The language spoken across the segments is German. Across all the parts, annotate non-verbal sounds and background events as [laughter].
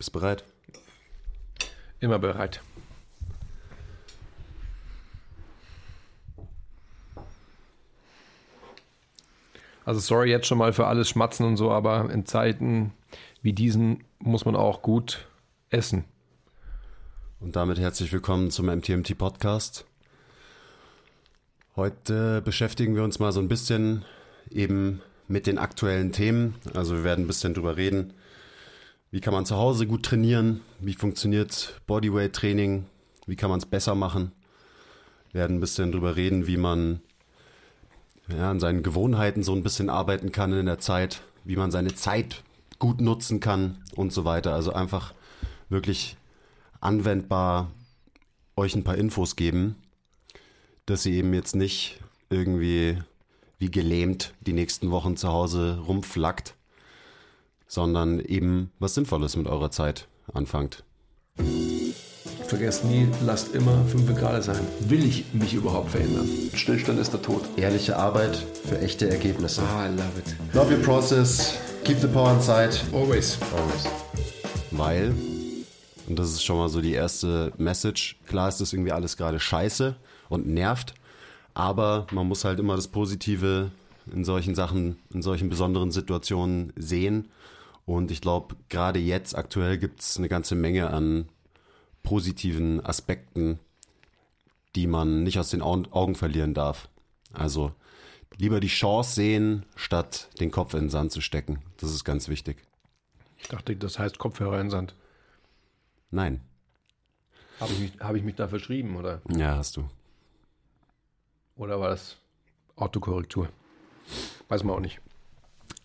Bist bereit? Immer bereit. Also sorry jetzt schon mal für alles Schmatzen und so, aber in Zeiten wie diesen muss man auch gut essen. Und damit herzlich willkommen zum MTMT Podcast. Heute beschäftigen wir uns mal so ein bisschen eben mit den aktuellen Themen. Also wir werden ein bisschen drüber reden, wie kann man zu Hause gut trainieren, wie funktioniert Bodyweight Training, wie kann man es besser machen. Wir werden ein bisschen drüber reden, wie man ja, an seinen Gewohnheiten so ein bisschen arbeiten kann in der Zeit, wie man seine Zeit gut nutzen kann und so weiter. Also einfach wirklich anwendbar euch ein paar Infos geben, dass ihr eben jetzt nicht irgendwie wie gelähmt die nächsten Wochen zu Hause rumflackt, sondern eben was Sinnvolles mit eurer Zeit anfangt. Vergesst nie, lasst immer 5 Grad sein. Will ich mich überhaupt verändern? Stillstand ist der Tod. Ehrliche Arbeit für echte Ergebnisse. Ah, I love it. Love your process, keep the power inside. Always. Always. Weil, und das ist schon mal so die erste Message, klar ist das irgendwie alles gerade scheiße und nervt, aber man muss halt immer das Positive in solchen Sachen, in solchen besonderen Situationen sehen. Und ich glaube, gerade jetzt aktuell gibt es eine ganze Menge an positiven Aspekten, die man nicht aus den Augen verlieren darf. Also lieber die Chance sehen, statt den Kopf in den Sand zu stecken. Das ist ganz wichtig. Ich dachte, das heißt Kopfhörer in den Sand. Nein. Habe ich, mich, hab ich mich da verschrieben, oder? Ja, hast du. Oder war das Autokorrektur? Weiß man auch nicht.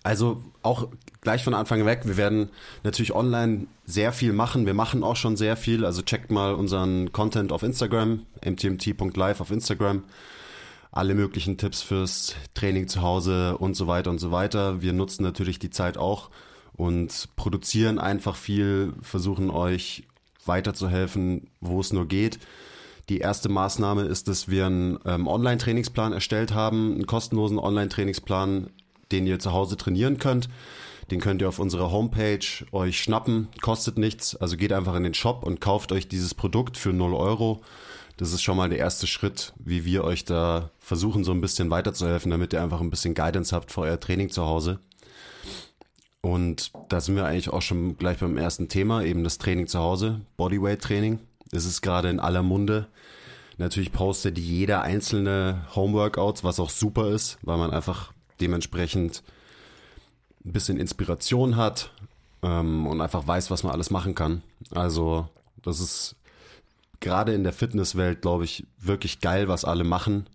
Also auch gleich von Anfang weg, wir werden natürlich online sehr viel machen. Wir machen auch schon sehr viel. Also checkt mal unseren Content auf Instagram, mtmt.live auf Instagram. Alle möglichen Tipps fürs Training zu Hause und so weiter und so weiter. Wir nutzen natürlich die Zeit auch und produzieren einfach viel, versuchen euch weiterzuhelfen, wo es nur geht. Die erste Maßnahme ist, dass wir einen ähm, Online-Trainingsplan erstellt haben, einen kostenlosen Online-Trainingsplan, den ihr zu Hause trainieren könnt. Den könnt ihr auf unserer Homepage euch schnappen, kostet nichts. Also geht einfach in den Shop und kauft euch dieses Produkt für 0 Euro. Das ist schon mal der erste Schritt, wie wir euch da versuchen, so ein bisschen weiterzuhelfen, damit ihr einfach ein bisschen Guidance habt für euer Training zu Hause. Und da sind wir eigentlich auch schon gleich beim ersten Thema, eben das Training zu Hause, Bodyweight Training. Es ist gerade in aller Munde. Natürlich postet jeder einzelne Homeworkouts, was auch super ist, weil man einfach dementsprechend ein bisschen Inspiration hat ähm, und einfach weiß, was man alles machen kann. Also das ist gerade in der Fitnesswelt, glaube ich, wirklich geil, was alle machen.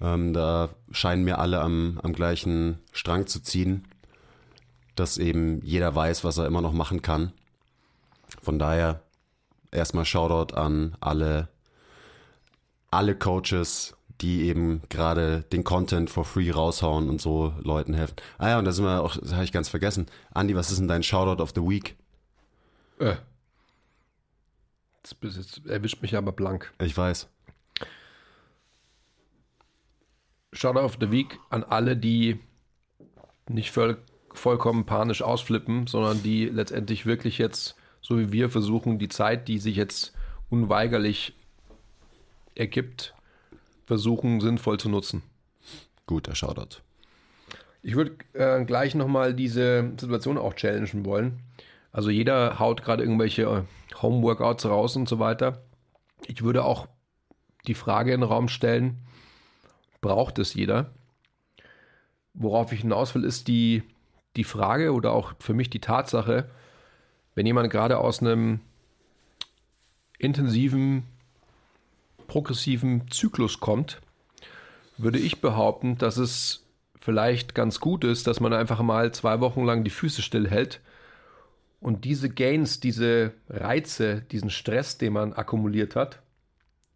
Ähm, da scheinen mir alle am, am gleichen Strang zu ziehen, dass eben jeder weiß, was er immer noch machen kann. Von daher erstmal Shoutout an alle, alle Coaches, die eben gerade den Content for free raushauen und so Leuten helfen. Ah ja, und da sind wir auch, das habe ich ganz vergessen. Andi, was ist denn dein Shoutout of the Week? Äh. Jetzt, jetzt erwischt mich aber blank. Ich weiß. Shoutout of the Week an alle, die nicht voll, vollkommen panisch ausflippen, sondern die letztendlich wirklich jetzt, so wie wir, versuchen, die Zeit, die sich jetzt unweigerlich ergibt, versuchen, sinnvoll zu nutzen. Guter Shoutout. Ich würde äh, gleich nochmal diese Situation auch challengen wollen. Also jeder haut gerade irgendwelche äh, Home-Workouts raus und so weiter. Ich würde auch die Frage in den Raum stellen, braucht es jeder? Worauf ich hinaus will, ist die, die Frage oder auch für mich die Tatsache, wenn jemand gerade aus einem intensiven progressiven Zyklus kommt, würde ich behaupten, dass es vielleicht ganz gut ist, dass man einfach mal zwei Wochen lang die Füße stillhält und diese Gains, diese Reize, diesen Stress, den man akkumuliert hat,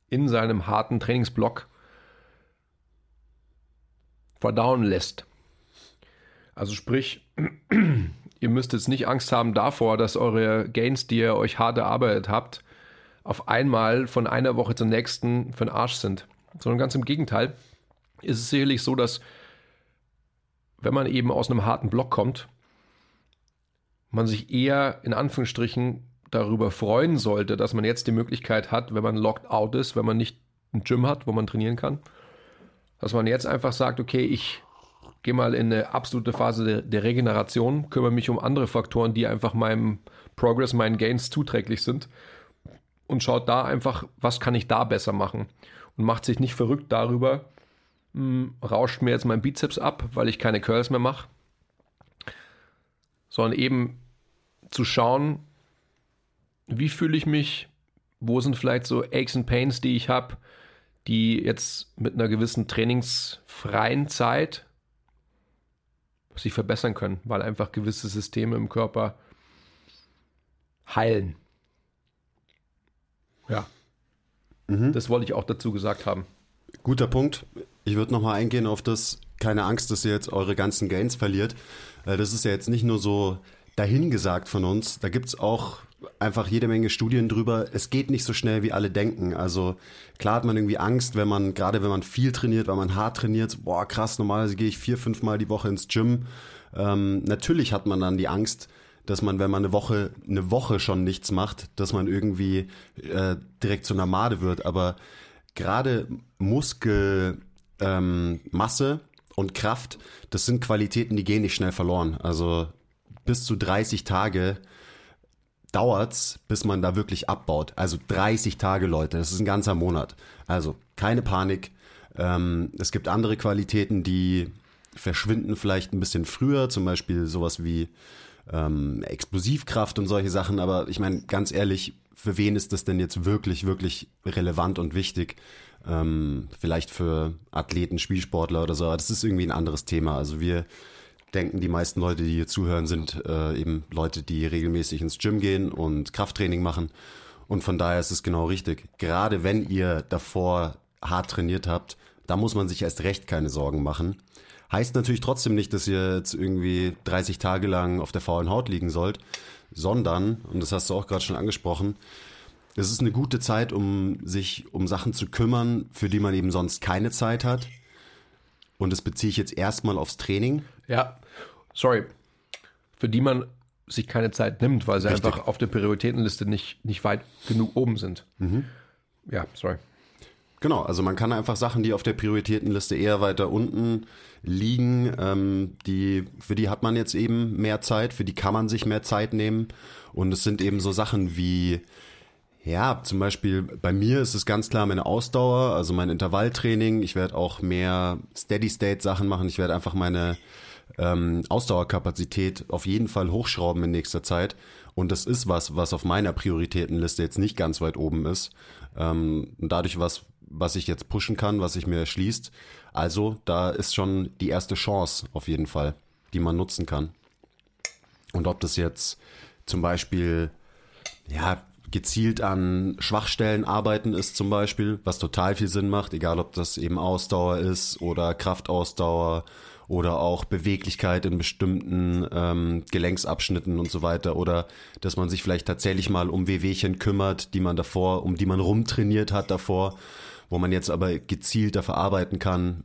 in seinem harten Trainingsblock verdauen lässt. Also sprich, [clears throat] ihr müsst jetzt nicht Angst haben davor, dass eure Gains, die ihr euch hart erarbeitet habt, auf einmal von einer Woche zur nächsten für den Arsch sind. Sondern ganz im Gegenteil ist es sicherlich so, dass wenn man eben aus einem harten Block kommt, man sich eher in Anführungsstrichen darüber freuen sollte, dass man jetzt die Möglichkeit hat, wenn man locked out ist, wenn man nicht ein Gym hat, wo man trainieren kann, dass man jetzt einfach sagt, okay, ich gehe mal in eine absolute Phase der, der, Regeneration, kümmere mich um andere Faktoren, die einfach meinem Progress, meinen Gains zuträglich sind und schaut da einfach, was kann ich da besser machen? Und macht sich nicht verrückt darüber, mh, hm, rauscht mir jetzt mein Bizeps ab, weil ich keine Curls mehr mache, sondern eben zu schauen, wie fühle ich mich, wo sind vielleicht so Aches and Pains, die ich habe, die jetzt mit einer gewissen trainingsfreien Zeit sich verbessern können, weil einfach gewisse Systeme im Körper heilen. Ja. Mhm. Das wollte ich auch dazu gesagt haben. Guter Punkt. Ich würde nochmal eingehen auf das, keine Angst, dass ihr jetzt eure ganzen Gains verliert. Das ist ja jetzt nicht nur so dahingesagt von uns. Da gibt es auch einfach jede Menge Studien drüber. Es geht nicht so schnell, wie alle denken. Also klar hat man irgendwie Angst, wenn man, gerade wenn man viel trainiert, wenn man hart trainiert, boah, krass, normalerweise gehe ich vier, fünf Mal die Woche ins Gym. Ähm, natürlich hat man dann die Angst, dass man, wenn man eine Woche, eine Woche schon nichts macht, dass man irgendwie äh, direkt zu einer Made wird. Aber gerade Muskelmasse ähm, und Kraft, das sind Qualitäten, die gehen nicht schnell verloren. Also bis zu 30 Tage dauert's, bis man da wirklich abbaut. Also 30 Tage, Leute, das ist ein ganzer Monat. Also keine Panik. Ähm, es gibt andere Qualitäten, die verschwinden vielleicht ein bisschen früher, zum Beispiel sowas wie ähm, Explosivkraft und solche Sachen. Aber ich meine, ganz ehrlich, für wen ist das denn jetzt wirklich, wirklich relevant und wichtig? Ähm, vielleicht für Athleten, Spielsportler oder so, aber das ist irgendwie ein anderes Thema. Also wir denken, die meisten Leute, die hier zuhören, sind äh, eben Leute, die regelmäßig ins Gym gehen und Krafttraining machen. Und von daher ist es genau richtig. Gerade wenn ihr davor hart trainiert habt, da muss man sich erst recht keine Sorgen machen. Heißt natürlich trotzdem nicht, dass ihr jetzt irgendwie 30 Tage lang auf der faulen Haut liegen sollt, sondern, und das hast du auch gerade schon angesprochen, es ist eine gute Zeit, um sich um Sachen zu kümmern, für die man eben sonst keine Zeit hat. Und das beziehe ich jetzt erstmal aufs Training. Ja, sorry. Für die man sich keine Zeit nimmt, weil sie Richtig. einfach auf der Prioritätenliste nicht, nicht weit genug oben sind. Mhm. Ja, sorry. Genau, also man kann einfach Sachen, die auf der Prioritätenliste eher weiter unten liegen, ähm, die, für die hat man jetzt eben mehr Zeit, für die kann man sich mehr Zeit nehmen. Und es sind eben so Sachen wie, ja, zum Beispiel bei mir ist es ganz klar meine Ausdauer, also mein Intervalltraining. Ich werde auch mehr Steady-State-Sachen machen. Ich werde einfach meine ähm, Ausdauerkapazität auf jeden Fall hochschrauben in nächster Zeit. Und das ist was, was auf meiner Prioritätenliste jetzt nicht ganz weit oben ist. Ähm, dadurch was, was ich jetzt pushen kann, was sich mir erschließt. Also da ist schon die erste Chance auf jeden Fall, die man nutzen kann. Und ob das jetzt zum Beispiel, ja, gezielt an Schwachstellen arbeiten ist zum Beispiel, was total viel Sinn macht, egal ob das eben Ausdauer ist oder Kraftausdauer oder auch Beweglichkeit in bestimmten ähm, Gelenksabschnitten und so weiter oder dass man sich vielleicht tatsächlich mal um Wehwehchen kümmert, die man davor, um die man rumtrainiert hat davor, wo man jetzt aber gezielter verarbeiten kann,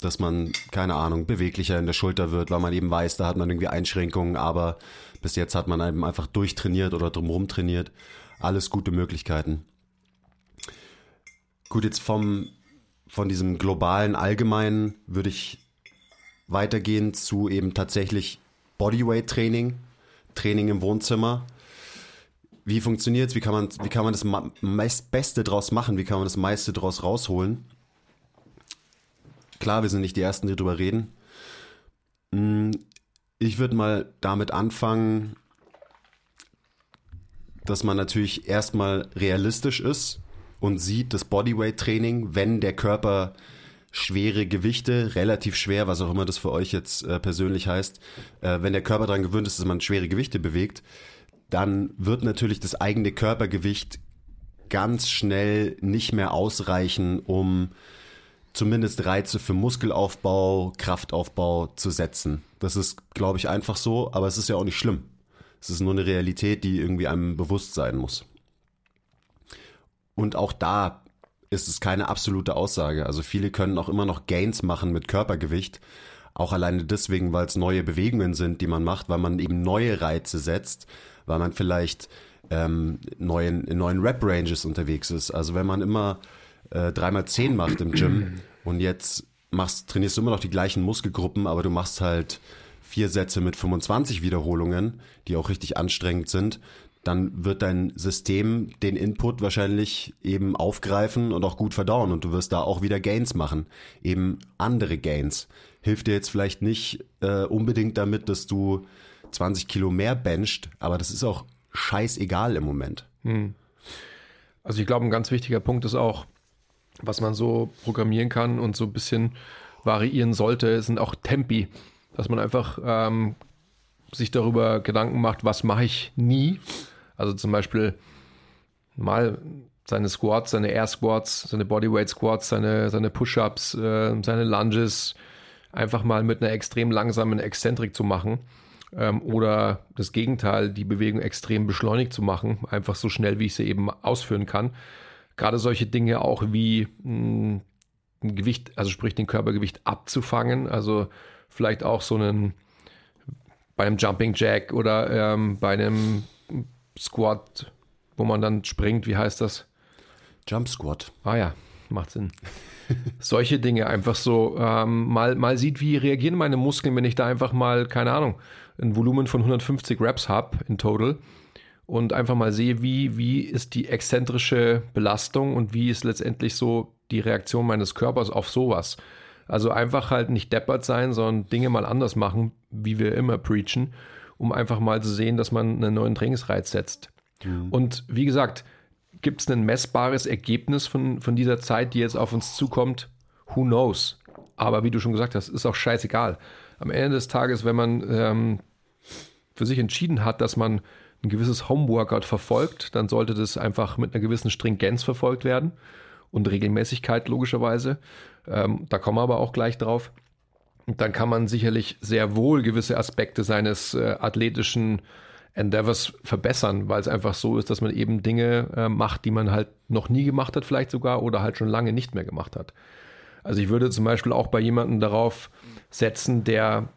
dass man, keine Ahnung, beweglicher in der Schulter wird, weil man eben weiß, da hat man irgendwie Einschränkungen, aber bis jetzt hat man eben einfach durchtrainiert oder drumherum trainiert. Alles gute Möglichkeiten. Gut, jetzt vom, von diesem globalen Allgemeinen würde ich weitergehen zu eben tatsächlich Bodyweight Training, Training im Wohnzimmer. Wie funktioniert es? Wie kann man, wie kann man das meist Beste draus machen? Wie kann man das meiste draus rausholen? Klar, wir sind nicht die Ersten, die drüber reden. Hm, ich würde mal damit anfangen, dass man natürlich erstmal realistisch ist und sieht, das Bodyweight Training, wenn der Körper schwere Gewichte, relativ schwer, was auch immer das für euch jetzt äh, persönlich heißt, äh, wenn der Körper daran gewöhnt ist, dass man schwere Gewichte bewegt, dann wird natürlich das eigene Körpergewicht ganz schnell nicht mehr ausreichen, um zumindest Reize für Muskelaufbau, Kraftaufbau zu setzen. Das ist, glaube ich, einfach so, aber es ist ja auch nicht schlimm. Es ist nur eine Realität, die irgendwie einem bewusst sein muss. Und auch da ist es keine absolute Aussage. Also viele können auch immer noch Gains machen mit Körpergewicht, Auch alleine deswegen, weil es neue Bewegungen sind, die man macht, weil man eben neue Reize setzt, weil man vielleicht ähm, neuen, in neuen Rap-Ranges unterwegs ist. Also wenn man immer äh, dreimal zehn macht im Gym [clears throat] und jetzt machst, trainierst du immer noch die gleichen Muskelgruppen, aber du machst halt vier Sätze mit 25 Wiederholungen, die auch richtig anstrengend sind, dann wird dein System den Input wahrscheinlich eben aufgreifen und auch gut verdauen und du wirst da auch wieder Gains machen, eben andere Gains. Hilft dir jetzt vielleicht nicht äh, unbedingt damit, dass du 20 Kilo mehr bencht, aber das ist auch scheißegal im Moment. Hm. Also ich glaube, ein ganz wichtiger Punkt ist auch, was man so programmieren kann und so ein bisschen variieren sollte, sind auch Tempi. Dass man einfach ähm, sich darüber Gedanken macht, was mache ich nie. Also zum Beispiel mal seine Squats, seine Air Squats, seine Bodyweight Squats, seine, seine Push-Ups, äh, seine Lunges einfach mal mit einer extrem langsamen Exzentrik zu machen ähm, oder das Gegenteil, die Bewegung extrem beschleunigt zu machen, einfach so schnell, wie ich sie eben ausführen kann. Gerade solche Dinge auch wie mh, hm, ein Gewicht, also sprich den Körpergewicht abzufangen, also vielleicht auch so einen bei einem Jumping Jack oder ähm, bei einem Squat, wo man dann springt, wie heißt das? Jump Squat. Ah ja, macht Sinn. [laughs] Solche Dinge einfach so ähm, mal, mal sieht, wie reagieren meine Muskeln, wenn ich da einfach mal, keine Ahnung, ein Volumen von 150 Reps habe in total und einfach mal sehe, wie, wie ist die exzentrische Belastung und wie ist letztendlich so die Reaktion meines Körpers auf sowas. Also einfach halt nicht deppert sein, sondern Dinge mal anders machen, wie wir immer preachen, um einfach mal zu sehen, dass man einen neuen Trainingsreiz setzt. Mhm. Und wie gesagt, gibt es ein messbares Ergebnis von, von dieser Zeit, die jetzt auf uns zukommt? Who knows? Aber wie du schon gesagt hast, ist auch scheißegal. Am Ende des Tages, wenn man ähm, für sich entschieden hat, dass man ein gewisses Homeworkout verfolgt, dann sollte das einfach mit einer gewissen Stringenz verfolgt werden und Regelmäßigkeit logischerweise. Ähm, da kommen wir aber auch gleich drauf. Und dann kann man sicherlich sehr wohl gewisse Aspekte seines äh, athletischen Endeavors verbessern, weil es einfach so ist, dass man eben Dinge äh, macht, die man halt noch nie gemacht hat, vielleicht sogar oder halt schon lange nicht mehr gemacht hat. Also ich würde zum Beispiel auch bei jemandem darauf setzen, der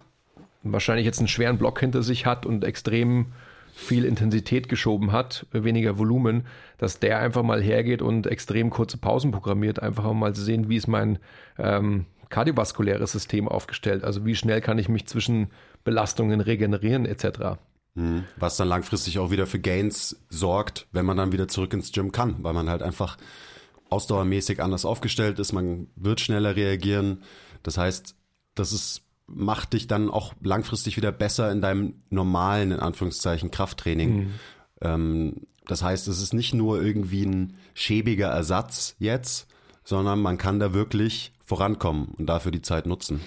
wahrscheinlich jetzt einen schweren Block hinter sich hat und extrem viel Intensität geschoben hat, weniger Volumen, dass der einfach mal hergeht und extrem kurze Pausen programmiert, einfach mal zu sehen, wie ist mein ähm, kardiovaskuläres System aufgestellt, also wie schnell kann ich mich zwischen Belastungen regenerieren etc. Mhm. Was dann langfristig auch wieder für Gains sorgt, wenn man dann wieder zurück ins Gym kann, weil man halt einfach ausdauermäßig anders aufgestellt ist, man wird schneller reagieren. Das heißt, das ist macht dich dann auch langfristig wieder besser in deinem normalen, in Anführungszeichen, Krafttraining. Mhm. Ähm, das heißt, es ist nicht nur irgendwie ein schäbiger Ersatz jetzt, sondern man kann da wirklich vorankommen und dafür die Zeit nutzen.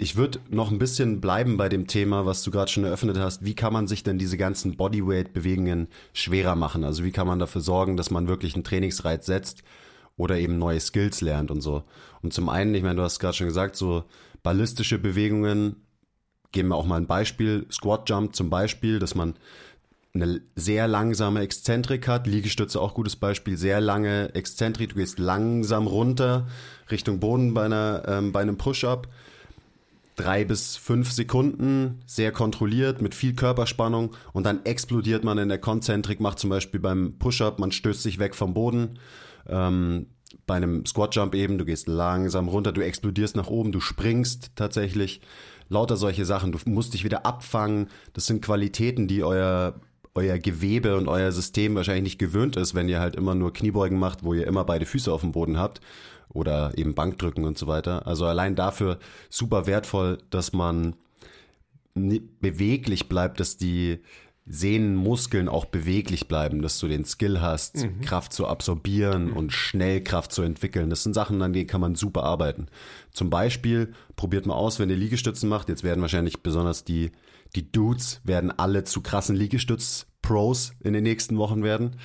Ich würde noch ein bisschen bleiben bei dem Thema, was du gerade schon eröffnet hast. Wie kann man sich denn diese ganzen Bodyweight-Bewegungen schwerer machen? Also wie kann man dafür sorgen, dass man wirklich einen Trainingsreiz setzt oder eben neue Skills lernt und so? Und zum einen, ich meine, du hast gerade schon gesagt, so ballistische Bewegungen, geben wir auch mal ein Beispiel, Squat Jump zum Beispiel, dass man eine sehr langsame Exzentrik hat, Liegestütze auch gutes Beispiel, sehr lange Exzentrik, du gehst langsam runter Richtung Boden bei, einer, ähm, bei einem Push-Up, drei bis fünf Sekunden, sehr kontrolliert, mit viel Körperspannung. Und dann explodiert man in der Konzentrik, macht zum Beispiel beim Push-Up, man stößt sich weg vom Boden, ähm, bei einem Squat Jump eben, du gehst langsam runter, du explodierst nach oben, du springst tatsächlich. Lauter solche Sachen. Du musst dich wieder abfangen. Das sind Qualitäten, die euer, euer Gewebe und euer System wahrscheinlich nicht gewöhnt ist, wenn ihr halt immer nur Kniebeugen macht, wo ihr immer beide Füße auf dem Boden habt oder eben Bankdrücken und so weiter. Also allein dafür super wertvoll, dass man beweglich bleibt, dass die Sehnenmuskeln auch beweglich bleiben, dass du den Skill hast, mhm. Kraft zu absorbieren mhm. und schnell Kraft zu entwickeln. Das sind Sachen, an denen kann man super arbeiten. Zum Beispiel probiert mal aus, wenn ihr Liegestützen macht. Jetzt werden wahrscheinlich besonders die, die Dudes werden alle zu krassen Liegestütz-Pros in den nächsten Wochen werden.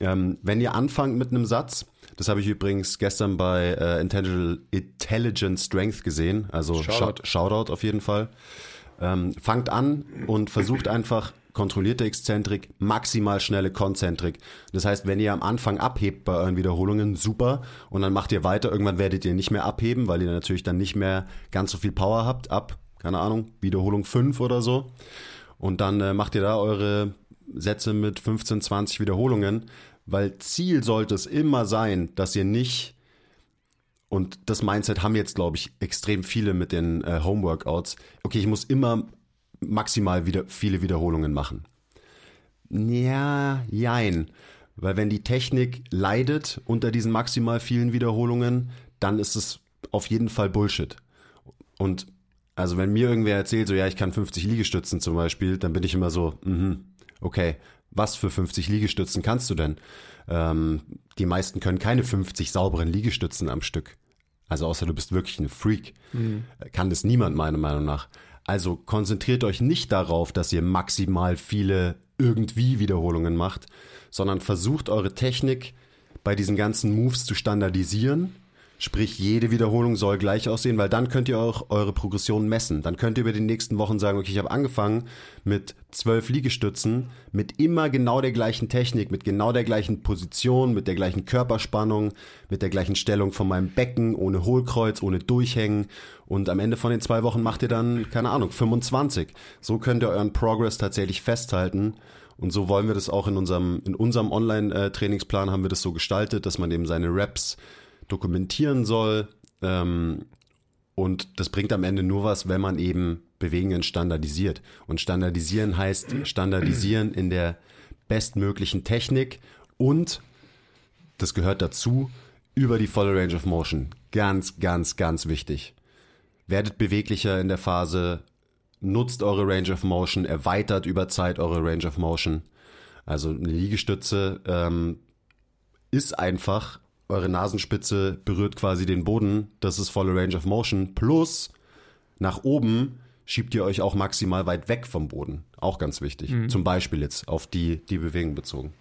Ähm, wenn ihr anfangt mit einem Satz, das habe ich übrigens gestern bei äh, Intelligent Strength gesehen, also Shoutout. Shoutout auf jeden Fall. Ähm, fangt an und versucht einfach kontrollierte Exzentrik, maximal schnelle Konzentrik. Das heißt, wenn ihr am Anfang abhebt bei euren Wiederholungen, super. Und dann macht ihr weiter. Irgendwann werdet ihr nicht mehr abheben, weil ihr natürlich dann nicht mehr ganz so viel Power habt. Ab, keine Ahnung, Wiederholung 5 oder so. Und dann äh, macht ihr da eure Sätze mit 15, 20 Wiederholungen. Weil Ziel sollte es immer sein, dass ihr nicht und das Mindset haben jetzt, glaube ich, extrem viele mit den äh, Homeworkouts. Okay, ich muss immer maximal wieder viele Wiederholungen machen. Ja, jein. Weil wenn die Technik leidet unter diesen maximal vielen Wiederholungen, dann ist es auf jeden Fall Bullshit. Und also wenn mir irgendwer erzählt, so ja, ich kann 50 Liegestützen zum Beispiel, dann bin ich immer so, mhm, okay, was für 50 Liegestützen kannst du denn? Ähm, die meisten können keine 50 sauberen Liegestützen am Stück. Also außer du bist wirklich ein Freak. Mhm. Kann das niemand meiner Meinung nach. Also konzentriert euch nicht darauf, dass ihr maximal viele irgendwie Wiederholungen macht, sondern versucht eure Technik bei diesen ganzen Moves zu standardisieren Sprich, jede Wiederholung soll gleich aussehen, weil dann könnt ihr auch eure Progression messen. Dann könnt ihr über die nächsten Wochen sagen, okay, ich habe angefangen mit zwölf Liegestützen, mit immer genau der gleichen Technik, mit genau der gleichen Position, mit der gleichen Körperspannung, mit der gleichen Stellung von meinem Becken, ohne Hohlkreuz, ohne Durchhängen. Und am Ende von den zwei Wochen macht ihr dann, keine Ahnung, 25. So könnt ihr euren Progress tatsächlich festhalten. Und so wollen wir das auch in unserem, in unserem Online-Trainingsplan haben wir das so gestaltet, dass man eben seine Reps dokumentieren soll. Ähm, und das bringt am Ende nur was, wenn man eben Bewegungen standardisiert. Und standardisieren heißt standardisieren in der bestmöglichen Technik und, das gehört dazu, über die volle Range of Motion. Ganz, ganz, ganz wichtig. Werdet beweglicher in der Phase, nutzt eure Range of Motion, erweitert über Zeit eure Range of Motion. Also eine Liegestütze ähm, ist einfach eure Nasenspitze berührt quasi den Boden, das ist volle Range of Motion. Plus nach oben schiebt ihr euch auch maximal weit weg vom Boden. Auch ganz wichtig. Mhm. Zum Beispiel jetzt auf die, die Bewegung bezogen.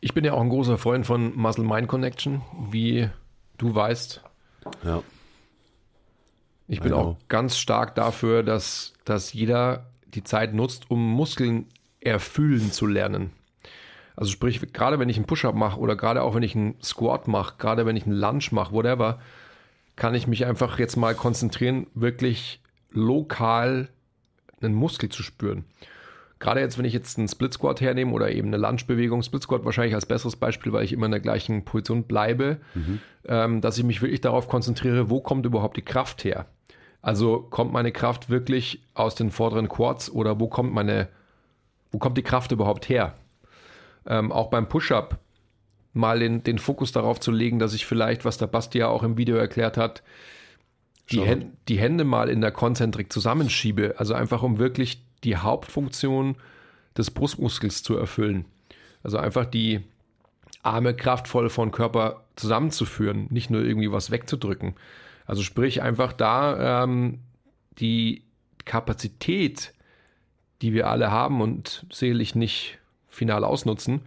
Ich bin ja auch ein großer Freund von Muscle-Mind Connection, wie du weißt. Ja. Ich bin auch ganz stark dafür, dass, dass jeder die Zeit nutzt, um Muskeln erfühlen zu lernen. Also sprich, gerade wenn ich einen Push-Up mache oder gerade auch wenn ich einen Squat mache, gerade wenn ich einen Lunge mache, whatever, kann ich mich einfach jetzt mal konzentrieren, wirklich lokal einen Muskel zu spüren. Gerade jetzt, wenn ich jetzt einen Split Squat hernehme oder eben eine Lunge-Bewegung, Split Squat wahrscheinlich als besseres Beispiel, weil ich immer in der gleichen Position bleibe, mhm. ähm, dass ich mich wirklich darauf konzentriere, wo kommt überhaupt die Kraft her? Also kommt meine Kraft wirklich aus den vorderen Quads oder wo kommt meine, wo kommt die Kraft überhaupt her? Ähm, auch beim Push-Up mal den, den Fokus darauf zu legen, dass ich vielleicht, was der Basti ja auch im Video erklärt hat, die, Hän die Hände mal in der Konzentrik zusammenschiebe. Also einfach, um wirklich die Hauptfunktion des Brustmuskels zu erfüllen. Also einfach die Arme kraftvoll von Körper zusammenzuführen, nicht nur irgendwie was wegzudrücken. Also sprich einfach da ähm, die Kapazität, die wir alle haben und sicherlich nicht final ausnutzen,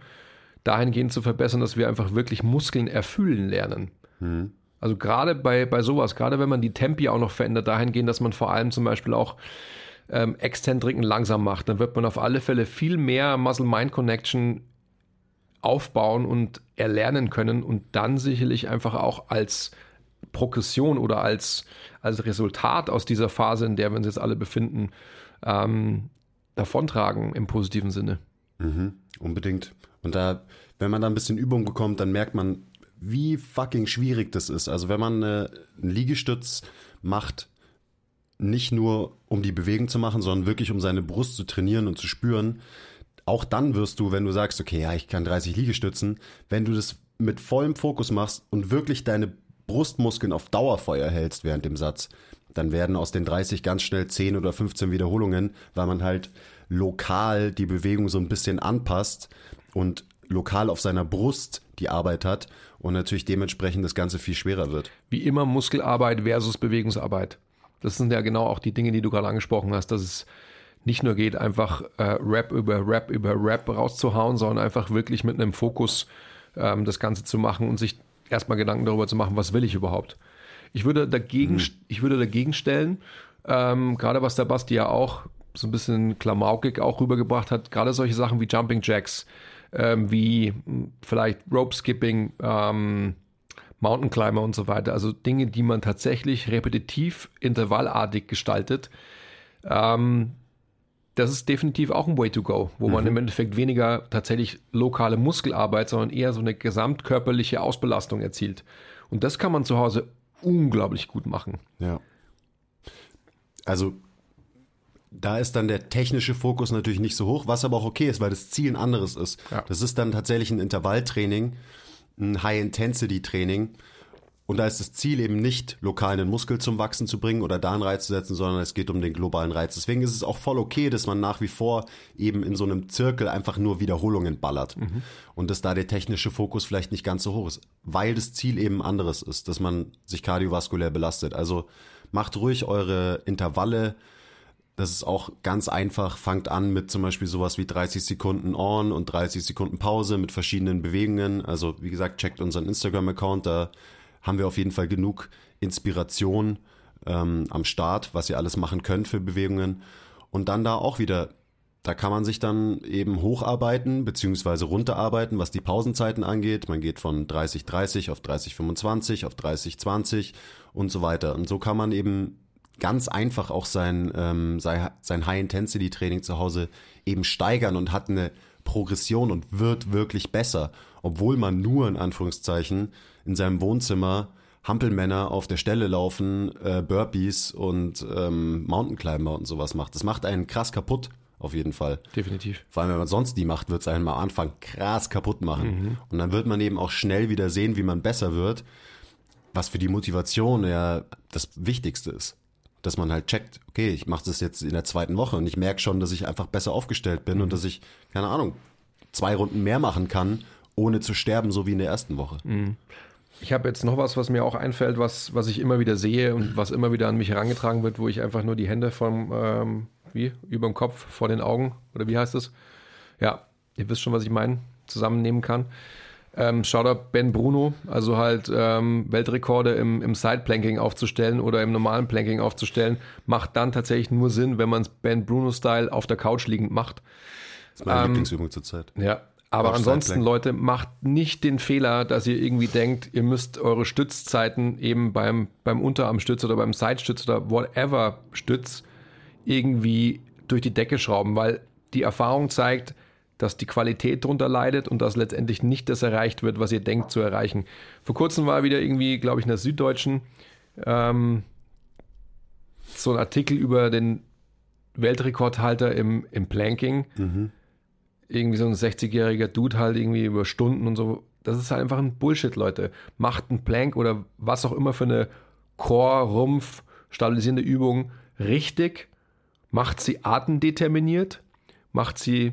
dahingehend zu verbessern, dass wir einfach wirklich Muskeln erfüllen lernen. Mhm. Also gerade bei, bei sowas, gerade wenn man die Tempi auch noch verändert, dahingehend, dass man vor allem zum Beispiel auch ähm, Exzentriken langsam macht, dann wird man auf alle Fälle viel mehr Muscle-Mind-Connection aufbauen und erlernen können und dann sicherlich einfach auch als Progression oder als, als Resultat aus dieser Phase, in der wir uns jetzt alle befinden, ähm, davontragen im positiven Sinne. Mhm, unbedingt. Und da, wenn man da ein bisschen Übung bekommt, dann merkt man, wie fucking schwierig das ist. Also wenn man äh, einen Liegestütz macht, nicht nur um die Bewegung zu machen, sondern wirklich um seine Brust zu trainieren und zu spüren, auch dann wirst du, wenn du sagst, okay, ja, ich kann 30 Liegestützen, wenn du das mit vollem Fokus machst und wirklich deine Brustmuskeln auf Dauerfeuer hältst während dem Satz, dann werden aus den 30 ganz schnell 10 oder 15 Wiederholungen, weil man halt lokal die Bewegung so ein bisschen anpasst und lokal auf seiner Brust die Arbeit hat und natürlich dementsprechend das Ganze viel schwerer wird. Wie immer Muskelarbeit versus Bewegungsarbeit. Das sind ja genau auch die Dinge, die du gerade angesprochen hast, dass es nicht nur geht, einfach äh, Rap über Rap über Rap rauszuhauen, sondern einfach wirklich mit einem Fokus ähm, das Ganze zu machen und sich erstmal Gedanken darüber zu machen, was will ich überhaupt. Ich würde dagegen, mhm. ich würde dagegen stellen, ähm, gerade was der Basti ja auch so ein bisschen klamaukig auch rübergebracht hat. Gerade solche Sachen wie Jumping Jacks, ähm, wie vielleicht Rope Skipping, ähm, Mountain Climber und so weiter. Also Dinge, die man tatsächlich repetitiv, intervallartig gestaltet. Ähm, das ist definitiv auch ein Way to go, wo mhm. man im Endeffekt weniger tatsächlich lokale Muskelarbeit, sondern eher so eine gesamtkörperliche Ausbelastung erzielt. Und das kann man zu Hause unglaublich gut machen. Ja. Also da ist dann der technische Fokus natürlich nicht so hoch, was aber auch okay ist, weil das Ziel ein anderes ist. Ja. Das ist dann tatsächlich ein Intervalltraining, ein High-Intensity-Training. Und da ist das Ziel eben nicht, lokal einen Muskel zum Wachsen zu bringen oder da einen Reiz zu setzen, sondern es geht um den globalen Reiz. Deswegen ist es auch voll okay, dass man nach wie vor eben in so einem Zirkel einfach nur Wiederholungen ballert. Mhm. Und dass da der technische Fokus vielleicht nicht ganz so hoch ist, weil das Ziel eben anderes ist, dass man sich kardiovaskulär belastet. Also macht ruhig eure Intervalle, das ist auch ganz einfach. Fangt an mit zum Beispiel sowas wie 30 Sekunden On und 30 Sekunden Pause mit verschiedenen Bewegungen. Also wie gesagt, checkt unseren Instagram-Account. Da haben wir auf jeden Fall genug Inspiration ähm, am Start, was ihr alles machen könnt für Bewegungen. Und dann da auch wieder, da kann man sich dann eben hocharbeiten beziehungsweise runterarbeiten, was die Pausenzeiten angeht. Man geht von 30-30 auf 30-25 auf 30-20 und so weiter. Und so kann man eben ganz einfach auch sein, ähm, sein, High-Intensity-Training zu Hause eben steigern und hat eine Progression und wird wirklich besser, obwohl man nur in Anführungszeichen in seinem Wohnzimmer Hampelmänner auf der Stelle laufen, äh, Burpees und ähm, Mountain und sowas macht. Das macht einen krass kaputt, auf jeden Fall. Definitiv. Vor allem, wenn man sonst die macht, wird es einen am Anfang krass kaputt machen. Mhm. Und dann wird man eben auch schnell wieder sehen, wie man besser wird, was für die Motivation ja das Wichtigste ist dass man halt checkt, okay, ich mache das jetzt in der zweiten Woche und ich merke schon, dass ich einfach besser aufgestellt bin mhm. und dass ich, keine Ahnung, zwei Runden mehr machen kann, ohne zu sterben, so wie in der ersten Woche. Mhm. Ich habe jetzt noch was, was mir auch einfällt, was, was ich immer wieder sehe und was immer wieder an mich herangetragen wird, wo ich einfach nur die Hände vom, ähm, wie, über dem Kopf, vor den Augen, oder wie heißt es? Ja, ihr wisst schon, was ich meine, zusammennehmen kann. Ähm, Shoutout Ben Bruno, also halt ähm, Weltrekorde im, im Side-Planking aufzustellen oder im normalen Planking aufzustellen, macht dann tatsächlich nur Sinn, wenn man es Ben Bruno-Style auf der Couch liegend macht. Das ist meine ähm, Lieblingsübung zurzeit. Ja, aber ansonsten, Leute, macht nicht den Fehler, dass ihr irgendwie denkt, ihr müsst eure Stützzeiten eben beim, beim Unterarmstütz oder beim Sidestütz oder whatever Stütz irgendwie durch die Decke schrauben, weil die Erfahrung zeigt, dass die Qualität darunter leidet und dass letztendlich nicht das erreicht wird, was ihr denkt zu erreichen. Vor kurzem war wieder irgendwie, glaube ich, in der Süddeutschen ähm, so ein Artikel über den Weltrekordhalter im, im Planking. Mhm. Irgendwie so ein 60-jähriger Dude halt irgendwie über Stunden und so. Das ist halt einfach ein Bullshit, Leute. Macht einen Plank oder was auch immer für eine Core, Rumpf, stabilisierende Übung richtig. Macht sie atemdeterminiert. Macht sie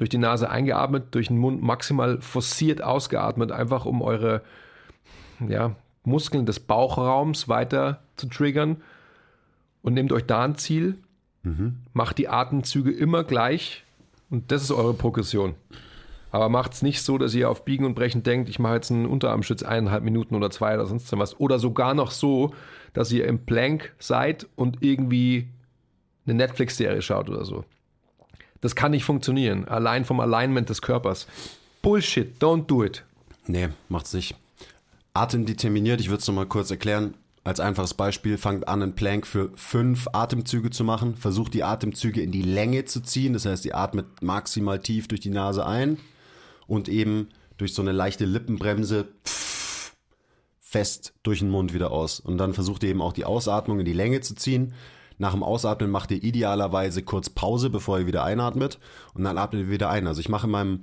durch die Nase eingeatmet, durch den Mund maximal forciert ausgeatmet, einfach um eure ja, Muskeln des Bauchraums weiter zu triggern. Und nehmt euch da ein Ziel, mhm. macht die Atemzüge immer gleich und das ist eure Progression. Aber macht es nicht so, dass ihr auf Biegen und Brechen denkt, ich mache jetzt einen Unterarmschütz eineinhalb Minuten oder zwei oder sonst was. Oder sogar noch so, dass ihr im Plank seid und irgendwie eine Netflix-Serie schaut oder so. Das kann nicht funktionieren. Allein vom Alignment des Körpers. Bullshit, don't do it. Nee, macht's nicht. Atemdeterminiert, ich würde es nochmal kurz erklären. Als einfaches Beispiel, fangt an, einen Plank für fünf Atemzüge zu machen. Versucht die Atemzüge in die Länge zu ziehen. Das heißt, ihr atmet maximal tief durch die Nase ein und eben durch so eine leichte Lippenbremse fest durch den Mund wieder aus. Und dann versucht ihr eben auch die Ausatmung in die Länge zu ziehen. Nach dem Ausatmen macht ihr idealerweise kurz Pause, bevor ihr wieder einatmet und dann atmet ihr wieder ein. Also ich mache in meinem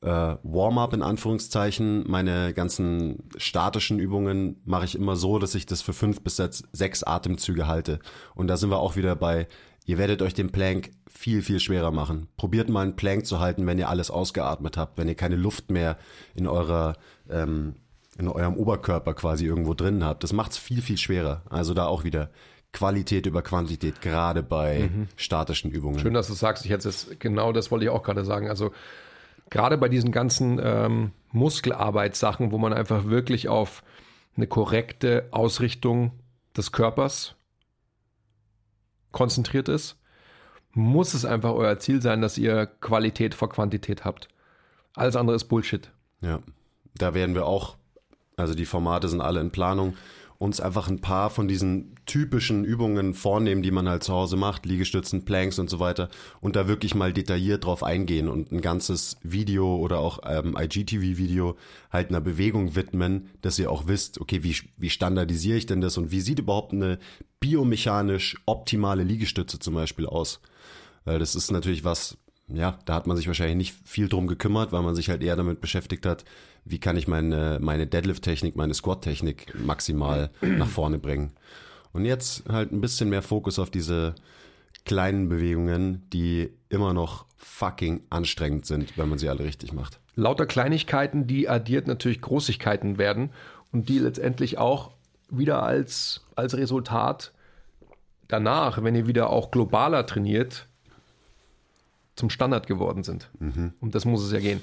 äh, Warm-up in Anführungszeichen, meine ganzen statischen Übungen mache ich immer so, dass ich das für fünf bis sechs Atemzüge halte. Und da sind wir auch wieder bei, ihr werdet euch den Plank viel, viel schwerer machen. Probiert mal einen Plank zu halten, wenn ihr alles ausgeatmet habt, wenn ihr keine Luft mehr in eurer ähm, in eurem Oberkörper quasi irgendwo drin habt. Das macht es viel, viel schwerer. Also da auch wieder Qualität über Quantität, gerade bei mhm. statischen Übungen. Schön, dass du sagst. Ich hätte es genau das wollte ich auch gerade sagen. Also gerade bei diesen ganzen ähm, Muskelarbeitssachen, wo man einfach wirklich auf eine korrekte Ausrichtung des Körpers konzentriert ist, muss es einfach euer Ziel sein, dass ihr Qualität vor Quantität habt. Alles andere ist Bullshit. Ja, da werden wir auch, also die Formate sind alle in Planung, uns einfach ein paar von diesen typischen Übungen vornehmen, die man halt zu Hause macht, Liegestützen, Planks und so weiter, und da wirklich mal detailliert drauf eingehen und ein ganzes Video oder auch ähm, IGTV-Video halt einer Bewegung widmen, dass ihr auch wisst, okay, wie, wie standardisiere ich denn das und wie sieht überhaupt eine biomechanisch optimale Liegestütze zum Beispiel aus? Weil das ist natürlich was, ja, da hat man sich wahrscheinlich nicht viel drum gekümmert, weil man sich halt eher damit beschäftigt hat, wie kann ich meine, meine Deadlift-Technik, meine Squat-Technik maximal nach vorne bringen. Und jetzt halt ein bisschen mehr Fokus auf diese kleinen Bewegungen, die immer noch fucking anstrengend sind, wenn man sie alle richtig macht. Lauter Kleinigkeiten, die addiert natürlich Großigkeiten werden und die letztendlich auch wieder als, als Resultat danach, wenn ihr wieder auch globaler trainiert, zum Standard geworden sind. Mhm. Um das muss es ja gehen.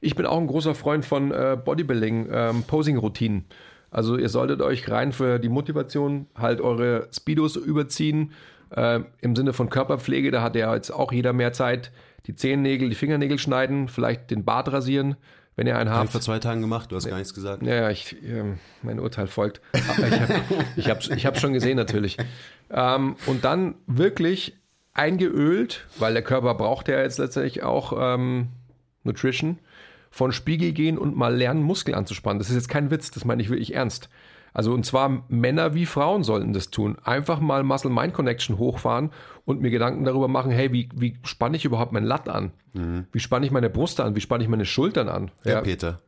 Ich bin auch ein großer Freund von äh, Bodybuilding, ähm, Posing-Routinen. Also ihr solltet euch rein für die Motivation halt eure Speedos überziehen. Äh, Im Sinne von Körperpflege, da hat ja jetzt auch jeder mehr Zeit. Die Zehennägel, die Fingernägel schneiden, vielleicht den Bart rasieren, wenn ihr einen habt. vor zwei Tagen gemacht, du hast gar nichts gesagt. Ja, ich, äh, mein Urteil folgt. ich habe ich hab, ich hab schon gesehen natürlich. Ähm, und dann wirklich eingeölt, weil der Körper braucht ja jetzt letztendlich auch ähm, Nutrition von Spiegel gehen und mal lernen, Muskeln anzuspannen. Das ist jetzt kein Witz, das meine ich wirklich ernst. Also und zwar Männer wie Frauen sollten das tun. Einfach mal Muscle-Mind-Connection hochfahren und mir Gedanken darüber machen, hey, wie, wie spanne ich überhaupt mein Latt an? Mhm. Wie spanne ich meine Brust an? Wie spanne ich meine Schultern an? Ja, ja, Peter.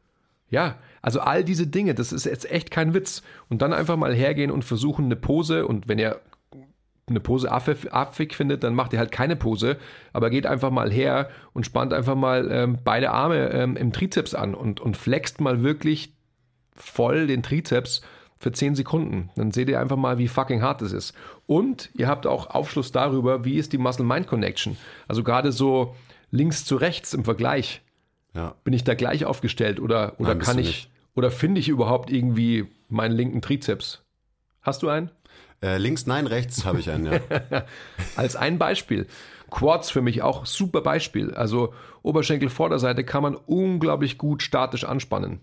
Ja, also all diese Dinge, das ist jetzt echt kein Witz. Und dann einfach mal hergehen und versuchen, eine Pose, und wenn ihr eine Pose affig findet, dann macht ihr halt keine Pose, aber geht einfach mal her und spannt einfach mal ähm, beide Arme ähm, im Trizeps an und, und flext mal wirklich voll den Trizeps für 10 Sekunden. Dann seht ihr einfach mal, wie fucking hart es ist. Und ihr habt auch Aufschluss darüber, wie ist die Muscle-Mind-Connection. Also gerade so links zu rechts im Vergleich. Ja. Bin ich da gleich aufgestellt oder, oder Nein, kann ich, nicht. oder finde ich überhaupt irgendwie meinen linken Trizeps? Hast du einen? Äh, links, nein, rechts habe ich einen, ja. [laughs] Als ein Beispiel. Quads für mich auch super Beispiel. Also Oberschenkel-Vorderseite kann man unglaublich gut statisch anspannen.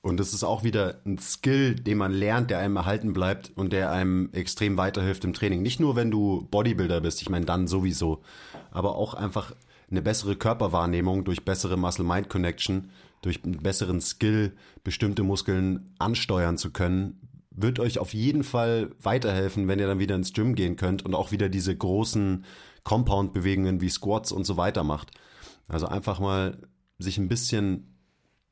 Und das ist auch wieder ein Skill, den man lernt, der einem erhalten bleibt und der einem extrem weiterhilft im Training. Nicht nur, wenn du Bodybuilder bist, ich meine dann sowieso, aber auch einfach eine bessere Körperwahrnehmung durch bessere Muscle-Mind-Connection, durch einen besseren Skill, bestimmte Muskeln ansteuern zu können, wird euch auf jeden Fall weiterhelfen, wenn ihr dann wieder ins Gym gehen könnt und auch wieder diese großen Compound-Bewegungen wie Squats und so weiter macht. Also einfach mal sich ein bisschen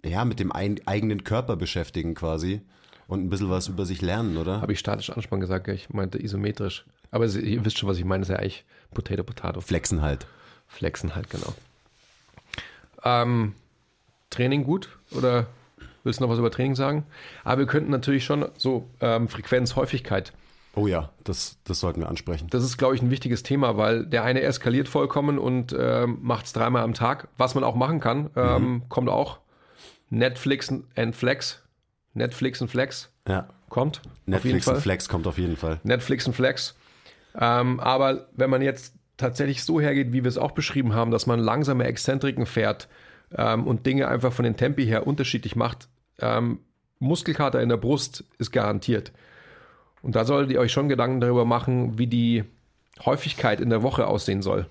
ja, mit dem eigenen Körper beschäftigen quasi und ein bisschen was über sich lernen, oder? Habe ich statisch Anspann gesagt, ich meinte isometrisch. Aber ihr wisst schon, was ich meine, das ist ja eigentlich Potato Potato. Flexen halt. Flexen halt, genau. Ähm, Training gut oder Willst du noch was über Training sagen? Aber wir könnten natürlich schon so ähm, Frequenz, Häufigkeit. Oh ja, das, das sollten wir ansprechen. Das ist, glaube ich, ein wichtiges Thema, weil der eine eskaliert vollkommen und ähm, macht es dreimal am Tag, was man auch machen kann. Ähm, mhm. Kommt auch. Netflix and Flex. Netflix und Flex. Ja. Kommt. Netflix und Flex kommt auf jeden Fall. Netflix und Flex. Ähm, aber wenn man jetzt tatsächlich so hergeht, wie wir es auch beschrieben haben, dass man langsame Exzentriken fährt ähm, und Dinge einfach von den Tempi her unterschiedlich macht, ähm, Muskelkater in der Brust ist garantiert. Und da solltet ihr euch schon Gedanken darüber machen, wie die Häufigkeit in der Woche aussehen soll.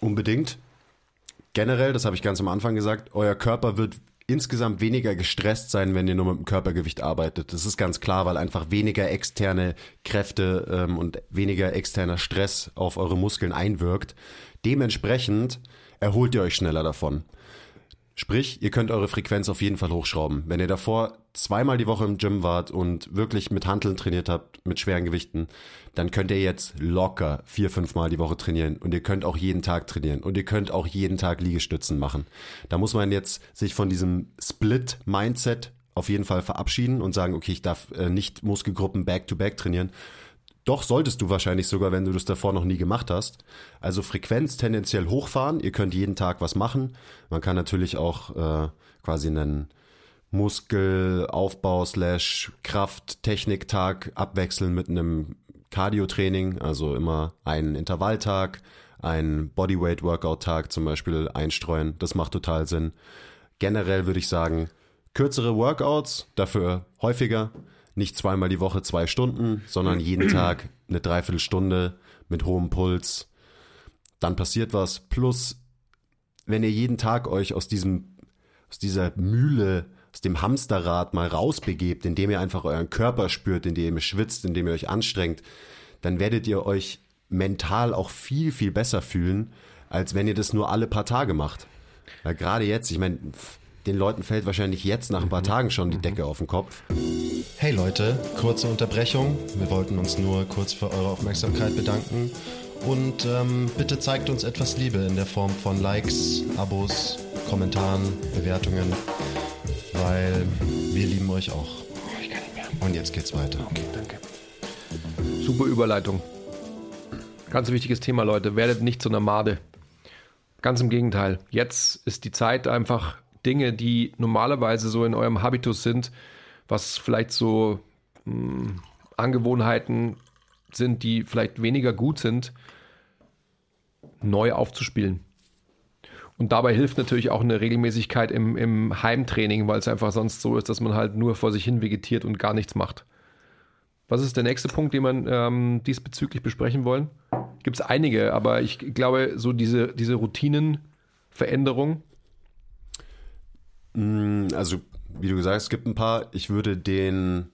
Unbedingt. Generell, das habe ich ganz am Anfang gesagt, euer Körper wird insgesamt weniger gestresst sein, wenn ihr nur mit dem Körpergewicht arbeitet. Das ist ganz klar, weil einfach weniger externe Kräfte ähm, und weniger externer Stress auf eure Muskeln einwirkt. Dementsprechend erholt ihr euch schneller davon. Sprich, ihr könnt eure Frequenz auf jeden Fall hochschrauben. Wenn ihr davor zweimal die Woche im Gym wart und wirklich mit Hanteln trainiert habt, mit schweren Gewichten, dann könnt ihr jetzt locker vier, fünfmal die Woche trainieren und ihr könnt auch jeden Tag trainieren und ihr könnt auch jeden Tag Liegestützen machen. Da muss man jetzt sich von diesem Split-Mindset auf jeden Fall verabschieden und sagen, okay, ich darf äh, nicht Muskelgruppen back-to-back -back trainieren, doch solltest du wahrscheinlich sogar, wenn du das davor noch nie gemacht hast. Also Frequenz tendenziell hochfahren. Ihr könnt jeden Tag was machen. Man kann natürlich auch äh, quasi einen Muskelaufbau slash Kraft-Technik-Tag abwechseln mit einem Cardio-Training, also immer einen Intervalltag, einen Bodyweight-Workout-Tag zum Beispiel einstreuen. Das macht total Sinn. Generell würde ich sagen, kürzere Workouts, dafür häufiger. Nicht zweimal die Woche zwei Stunden, sondern jeden Tag eine Dreiviertelstunde mit hohem Puls. Dann passiert was. Plus, wenn ihr jeden Tag euch aus diesem, aus dieser Mühle, aus dem Hamsterrad mal rausbegebt, indem ihr einfach euren Körper spürt, indem ihr schwitzt, indem ihr euch anstrengt, dann werdet ihr euch mental auch viel, viel besser fühlen, als wenn ihr das nur alle paar Tage macht. Weil gerade jetzt, ich meine, den Leuten fällt wahrscheinlich jetzt nach ein paar Tagen schon die Decke auf den Kopf. Hey Leute, kurze Unterbrechung. Wir wollten uns nur kurz für eure Aufmerksamkeit bedanken. Und ähm, bitte zeigt uns etwas Liebe in der Form von Likes, Abos, Kommentaren, Bewertungen, weil wir lieben euch auch. Ich kann nicht mehr. Und jetzt geht's weiter. Okay, danke. Super Überleitung. Ganz wichtiges Thema, Leute. Werdet nicht zu einer Made. Ganz im Gegenteil. Jetzt ist die Zeit einfach Dinge, die normalerweise so in eurem Habitus sind, was vielleicht so mh, hm, Angewohnheiten sind, die vielleicht weniger gut sind, neu aufzuspielen. Und dabei hilft natürlich auch eine Regelmäßigkeit im, im Heimtraining, weil es einfach sonst so ist, dass man halt nur vor sich hin vegetiert und gar nichts macht. Was ist der nächste Punkt, den wir ähm, diesbezüglich besprechen wollen? Gibt es einige, aber ich glaube, so diese, diese Routinenveränderung also, wie du gesagt hast, es gibt ein paar. Ich würde den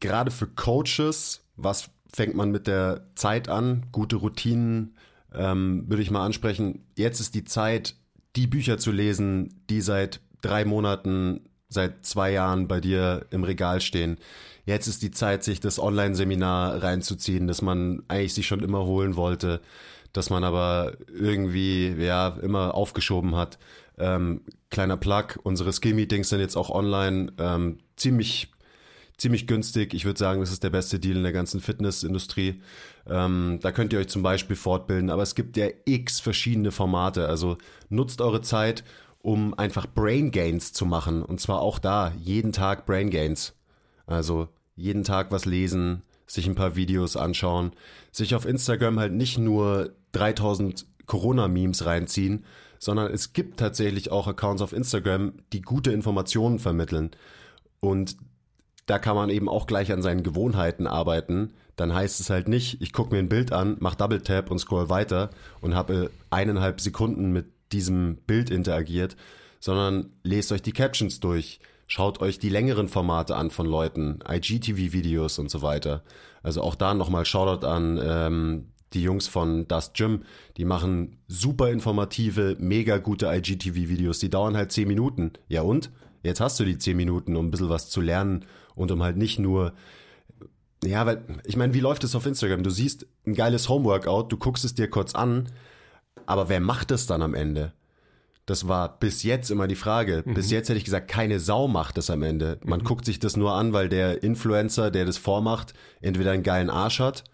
gerade für Coaches, was fängt man mit der Zeit an? Gute Routinen ähm, würde ich mal ansprechen. Jetzt ist die Zeit, die Bücher zu lesen, die seit drei Monaten, seit zwei Jahren bei dir im Regal stehen. Jetzt ist die Zeit, sich das Online-Seminar reinzuziehen, das man eigentlich sich schon immer holen wollte das man aber irgendwie ja immer aufgeschoben hat. Ähm, kleiner Plug, unsere Skill-Meetings sind jetzt auch online, ähm, ziemlich ziemlich günstig. Ich würde sagen, das ist der beste Deal in der ganzen Fitnessindustrie. Ähm, da könnt ihr euch zum Beispiel fortbilden, aber es gibt ja x verschiedene Formate. Also nutzt eure Zeit, um einfach Brain Gains zu machen. Und zwar auch da, jeden Tag Brain Gains. Also jeden Tag was lesen, sich ein paar Videos anschauen, sich auf Instagram halt nicht nur 3000 Corona-Memes reinziehen, sondern es gibt tatsächlich auch Accounts auf Instagram, die gute Informationen vermitteln. Und da kann man eben auch gleich an seinen Gewohnheiten arbeiten. Dann heißt es halt nicht, ich gucke mir ein Bild an, mach Double Tap und scroll weiter und habe eineinhalb Sekunden mit diesem Bild interagiert, sondern lest euch die Captions durch, schaut euch die längeren Formate an von Leuten, IGTV-Videos und so weiter. Also auch da nochmal Shoutout an ähm, die Jungs von Dust Gym, die machen super informative, mega gute IGTV-Videos. Die dauern halt 10 Minuten. Ja und? Jetzt hast du die 10 Minuten, um ein bisschen was zu lernen und um halt nicht nur ja, weil, ich meine, wie läuft es auf Instagram? Du siehst ein geiles Homeworkout, du guckst es dir kurz an, aber wer macht es dann am Ende? Das war bis jetzt immer die Frage. Mhm. Bis jetzt hätte ich gesagt, keine Sau macht es am Ende. Man mhm. guckt sich das nur an, weil der Influencer, der das vormacht, entweder einen geilen Arsch hat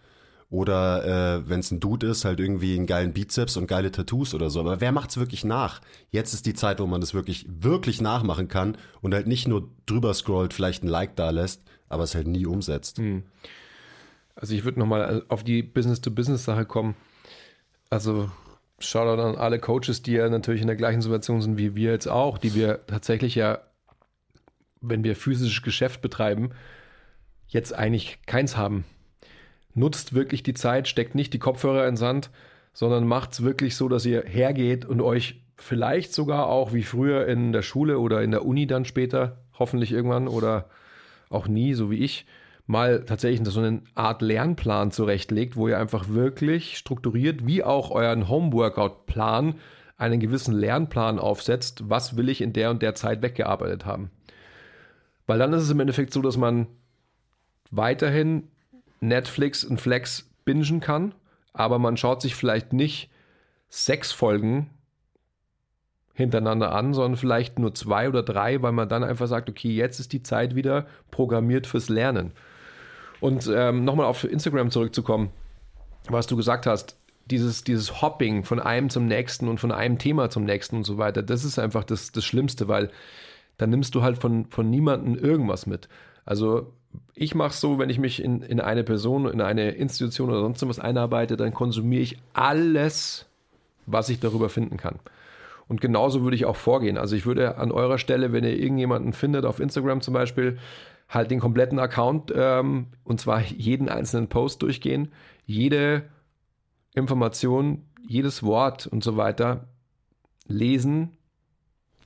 oder äh, wenn es ein Dude ist, halt irgendwie einen geilen Bizeps und geile Tattoos oder so. Aber wer macht's wirklich nach? Jetzt ist die Zeit, wo man das wirklich, wirklich nachmachen kann und halt nicht nur drüber scrollt, vielleicht ein Like da lässt, aber es halt nie umsetzt. Hm. Also ich würde nochmal auf die Business-to-Business-Sache kommen. Also Shoutout an alle Coaches, die ja natürlich in der gleichen Situation sind wie wir jetzt auch, die wir tatsächlich ja, wenn wir physisches Geschäft betreiben, jetzt eigentlich keins haben. Nutzt wirklich die Zeit, steckt nicht die Kopfhörer ins Sand, sondern macht es wirklich so, dass ihr hergeht und euch vielleicht sogar auch wie früher in der Schule oder in der Uni dann später, hoffentlich irgendwann oder auch nie, so wie ich, mal tatsächlich so eine Art Lernplan zurechtlegt, wo ihr einfach wirklich strukturiert, wie auch euren Homeworkout-Plan, einen gewissen Lernplan aufsetzt, was will ich in der und der Zeit weggearbeitet haben. Weil dann ist es im Endeffekt so, dass man weiterhin Netflix und Flex bingen kann, aber man schaut sich vielleicht nicht sechs Folgen hintereinander an, sondern vielleicht nur zwei oder drei, weil man dann einfach sagt, okay, jetzt ist die Zeit wieder programmiert fürs Lernen. Und ähm, nochmal auf Instagram zurückzukommen, was du gesagt hast, dieses, dieses Hopping von einem zum nächsten und von einem Thema zum nächsten und so weiter, das ist einfach das, das Schlimmste, weil dann nimmst du halt von, von niemandem irgendwas mit. Also ich mache es so, wenn ich mich in, in eine Person, in eine Institution oder sonst was einarbeite, dann konsumiere ich alles, was ich darüber finden kann. Und genauso würde ich auch vorgehen. Also ich würde an eurer Stelle, wenn ihr irgendjemanden findet, auf Instagram zum Beispiel, halt den kompletten Account ähm, und zwar jeden einzelnen Post durchgehen, jede Information, jedes Wort und so weiter lesen,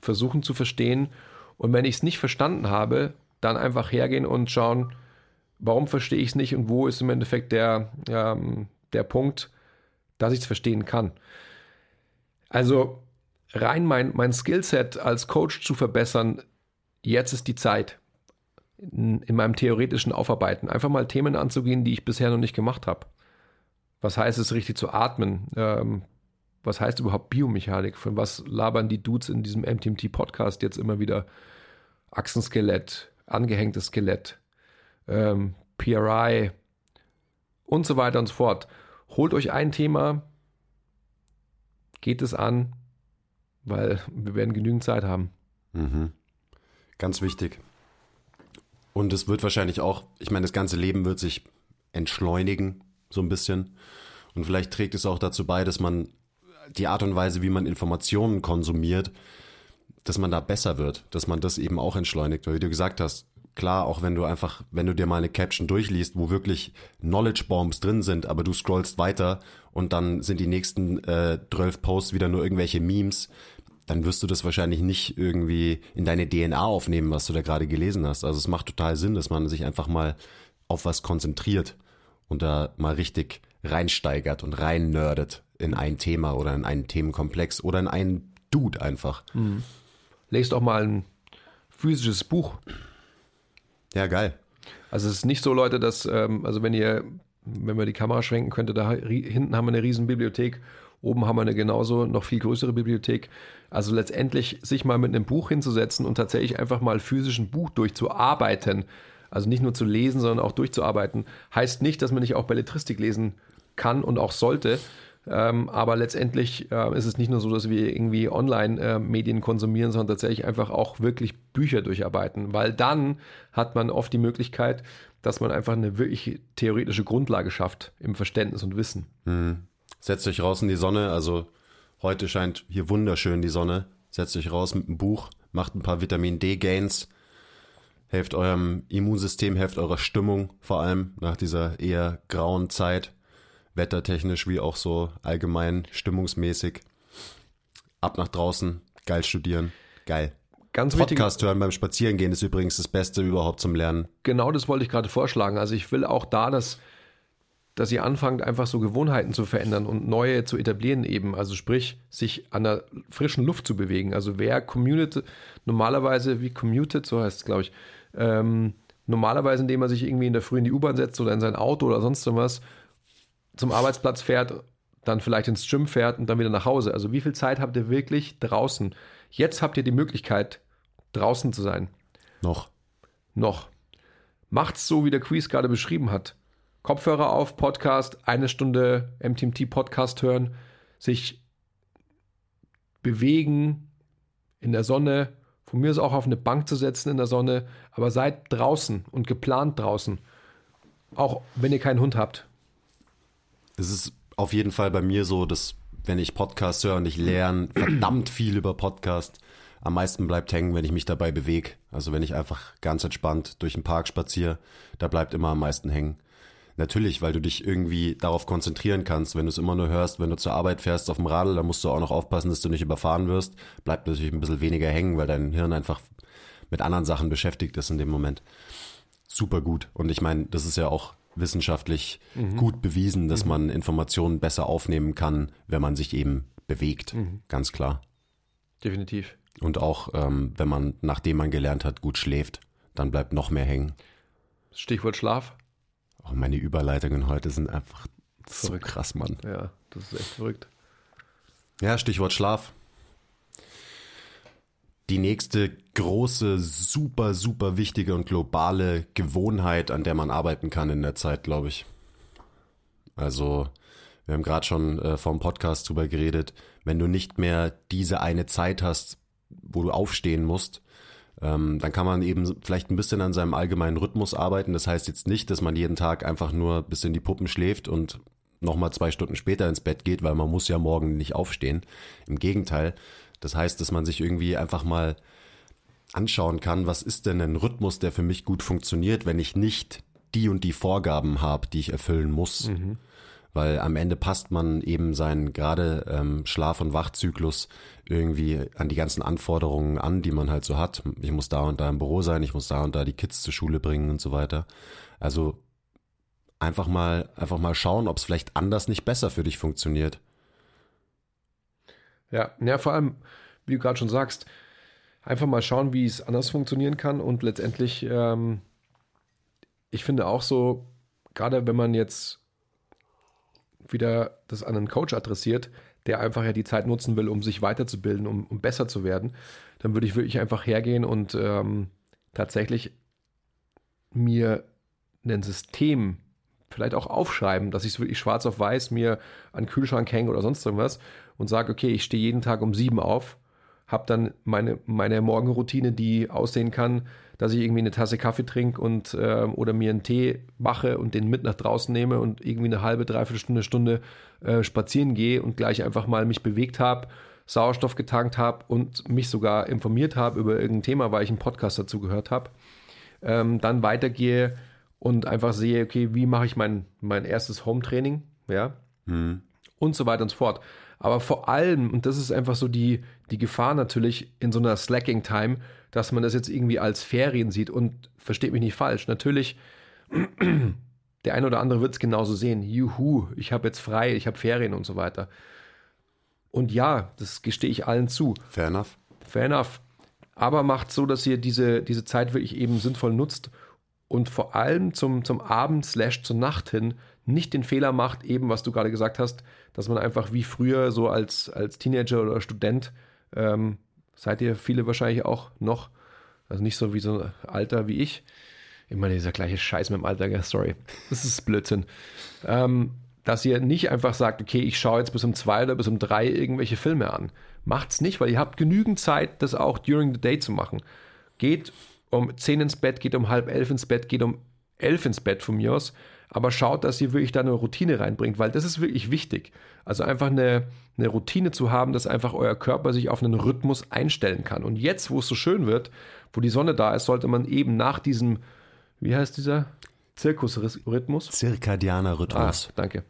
versuchen zu verstehen und wenn ich es nicht verstanden habe, dann einfach hergehen und schauen, warum verstehe ich es nicht und wo ist im Endeffekt der, ähm, der Punkt, dass ich es verstehen kann. Also rein mein, mein Skillset als Coach zu verbessern, jetzt ist die Zeit in, in meinem theoretischen Aufarbeiten. Einfach mal Themen anzugehen, die ich bisher noch nicht gemacht habe. Was heißt es, richtig zu atmen? Ähm, was heißt überhaupt Biomechanik? Von was labern die Dudes in diesem MTMT-Podcast jetzt immer wieder? Achsenskelett, angehängtes Skelett, ähm, PRI und so weiter und so fort. Holt euch ein Thema, geht es an, weil wir werden genügend Zeit haben. Mhm. Ganz wichtig. Und es wird wahrscheinlich auch, ich meine, das ganze Leben wird sich entschleunigen, so ein bisschen. Und vielleicht trägt es auch dazu bei, dass man die Art und Weise, wie man Informationen konsumiert, dass man da besser wird, dass man das eben auch entschleunigt. Weil wie du gesagt hast, klar, auch wenn du einfach, wenn du dir mal eine Caption durchliest, wo wirklich Knowledge Bombs drin sind, aber du scrollst weiter und dann sind die nächsten äh, 12 Posts wieder nur irgendwelche Memes, dann wirst du das wahrscheinlich nicht irgendwie in deine DNA aufnehmen, was du da gerade gelesen hast. Also es macht total Sinn, dass man sich einfach mal auf was konzentriert und da mal richtig reinsteigert und rein nerdet in ein Thema oder in einen Themenkomplex oder in einen Dude einfach. Mhm. Lest auch mal ein physisches Buch. Ja, geil. Also es ist nicht so, Leute, dass, ähm, also wenn ihr, wenn wir die Kamera schwenken könnte, da hinten haben wir eine riesen Bibliothek, oben haben wir eine genauso noch viel größere Bibliothek. Also letztendlich sich mal mit einem Buch hinzusetzen und tatsächlich einfach mal physisch ein Buch durchzuarbeiten, also nicht nur zu lesen, sondern auch durchzuarbeiten, heißt nicht, dass man nicht auch Belletristik lesen kann und auch sollte. Ähm, aber letztendlich äh, ist es nicht nur so, dass wir irgendwie Online-Medien äh, konsumieren, sondern tatsächlich einfach auch wirklich Bücher durcharbeiten, weil dann hat man oft die Möglichkeit, dass man einfach eine wirklich theoretische Grundlage schafft im Verständnis und Wissen. Mhm. Setzt euch raus in die Sonne, also heute scheint hier wunderschön die Sonne. Setzt euch raus mit einem Buch, macht ein paar Vitamin D-Gains, helft eurem Immunsystem, helft eurer Stimmung vor allem nach dieser eher grauen Zeit wettertechnisch wie auch so allgemein stimmungsmäßig. Ab nach draußen, geil studieren, geil. Ganz Podcast hören beim Spazierengehen ist übrigens das Beste überhaupt zum Lernen. Genau das wollte ich gerade vorschlagen. Also ich will auch da, dass, dass ihr anfangt, einfach so Gewohnheiten zu verändern und neue zu etablieren eben. Also sprich, sich an der frischen Luft zu bewegen. Also wer commutet, normalerweise wie commuted, so heißt es, glaube ich, ähm, normalerweise, indem man sich irgendwie in der Früh in die U-Bahn setzt oder in sein Auto oder sonst was zum Arbeitsplatz fährt, dann vielleicht ins Gym fährt und dann wieder nach Hause. Also wie viel Zeit habt ihr wirklich draußen? Jetzt habt ihr die Möglichkeit, draußen zu sein. Noch. Noch. Macht's so, wie der Quiz gerade beschrieben hat. Kopfhörer auf, Podcast, eine Stunde MTMT Podcast hören, sich bewegen in der Sonne, von mir ist auch auf eine Bank zu setzen in der Sonne, aber seid draußen und geplant draußen. Auch wenn ihr keinen Hund habt es ist auf jeden Fall bei mir so, dass wenn ich Podcast höre und ich lerne verdammt viel über Podcast, am meisten bleibt hängen, wenn ich mich dabei bewege. Also wenn ich einfach ganz entspannt durch den Park spaziere, da bleibt immer am meisten hängen. Natürlich, weil du dich irgendwie darauf konzentrieren kannst. Wenn du es immer nur hörst, wenn du zur Arbeit fährst auf dem Radl, dann musst du auch noch aufpassen, dass du nicht überfahren wirst. Bleibt natürlich ein bisschen weniger hängen, weil dein Hirn einfach mit anderen Sachen beschäftigt ist in dem Moment. Super gut. Und ich meine, das ist ja auch wissenschaftlich mhm. gut bewiesen, dass mhm. man Informationen besser aufnehmen kann, wenn man sich eben bewegt. Mhm. Ganz klar. Definitiv. Und auch, ähm, wenn man, nachdem man gelernt hat, gut schläft, dann bleibt noch mehr hängen. Stichwort Schlaf. Oh, meine Überleitungen heute sind einfach verrückt. so krass, Mann. Ja, das ist echt verrückt. Ja, Stichwort Schlaf die nächste große, super, super wichtige und globale Gewohnheit, an der man arbeiten kann in der Zeit, glaube ich. Also, wir haben gerade schon äh, vom Podcast drüber geredet, wenn du nicht mehr diese eine Zeit hast, wo du aufstehen musst, Ähm, dann kann man eben vielleicht ein bisschen an seinem allgemeinen Rhythmus arbeiten. Das heißt jetzt nicht, dass man jeden Tag einfach nur bis in die Puppen schläft und nochmal zwei Stunden später ins Bett geht, weil man muss ja morgen nicht aufstehen. Im Gegenteil. Das heißt, dass man sich irgendwie einfach mal anschauen kann, was ist denn ein Rhythmus, der für mich gut funktioniert, wenn ich nicht die und die Vorgaben habe, die ich erfüllen muss. Mhm. Weil am Ende passt man eben seinen gerade ähm, Schlaf- und Wachzyklus irgendwie an die ganzen Anforderungen an, die man halt so hat. Ich muss da und da im Büro sein, ich muss da und da die Kids zur Schule bringen und so weiter. Also einfach mal, einfach mal schauen, ob es vielleicht anders nicht besser für dich funktioniert. Ja, ja, vor allem, wie du gerade schon sagst, einfach mal schauen, wie es anders funktionieren kann und letztendlich, ähm, ich finde auch so, gerade wenn man jetzt wieder das an einen Coach adressiert, der einfach ja die Zeit nutzen will, um sich weiterzubilden, um, um besser zu werden, dann würde ich wirklich einfach hergehen und ähm, tatsächlich mir ein System vielleicht auch aufschreiben, dass ich es wirklich schwarz auf weiß mir an Kühlschrank hänge oder sonst irgendwas und sage, okay, ich stehe jeden Tag um sieben auf, habe dann meine, meine Morgenroutine, die aussehen kann, dass ich irgendwie eine Tasse Kaffee trinke und äh, oder mir einen Tee mache und den mit nach draußen nehme und irgendwie eine halbe, dreiviertel Stunde, Stunde äh, spazieren gehe und gleich einfach mal mich bewegt habe, Sauerstoff getankt habe und mich sogar informiert habe über irgendein Thema, weil ich einen Podcast dazu gehört habe. Ähm, dann weitergehe und einfach sehe, okay, wie mache ich mein, mein erstes Home-Training, ja, mhm. und so weiter und so fort. Aber vor allem, und das ist einfach so die, die Gefahr natürlich in so einer Slacking-Time, dass man das jetzt irgendwie als Ferien sieht und versteht mich nicht falsch. Natürlich, [clears throat] der eine oder andere wird es genauso sehen. Juhu, ich habe jetzt frei, ich habe Ferien und so weiter. Und ja, das gestehe ich allen zu. Fair enough. Fair enough. Aber macht so, dass ihr diese, diese Zeit wirklich eben sinnvoll nutzt und vor allem zum, zum Abend slash zur Nacht hin nicht den Fehler macht, eben was du gerade gesagt hast, dass man einfach wie früher so als, als Teenager oder Student, ähm, seid ihr viele wahrscheinlich auch noch, also nicht so wie so ein Alter wie ich, immer dieser gleiche Scheiß mit dem Alter, sorry, das ist Blödsinn, ähm, dass ihr nicht einfach sagt, okay, ich schaue jetzt bis um zwei oder bis um drei irgendwelche Filme an. Macht's nicht, weil ihr habt genügend Zeit, das auch during the day zu machen. Geht um 10 ins Bett, geht um halb elf ins Bett, geht um elf ins Bett von mir aus. Aber schaut, dass ihr wirklich da eine Routine reinbringt, weil das ist wirklich wichtig. Also einfach eine, eine Routine zu haben, dass einfach euer Körper sich auf einen Rhythmus einstellen kann. Und jetzt, wo es so schön wird, wo die Sonne da ist, sollte man eben nach diesem, wie heißt dieser? Zirkusrhythmus? Zirkadianer Rhythmus. Ah, danke.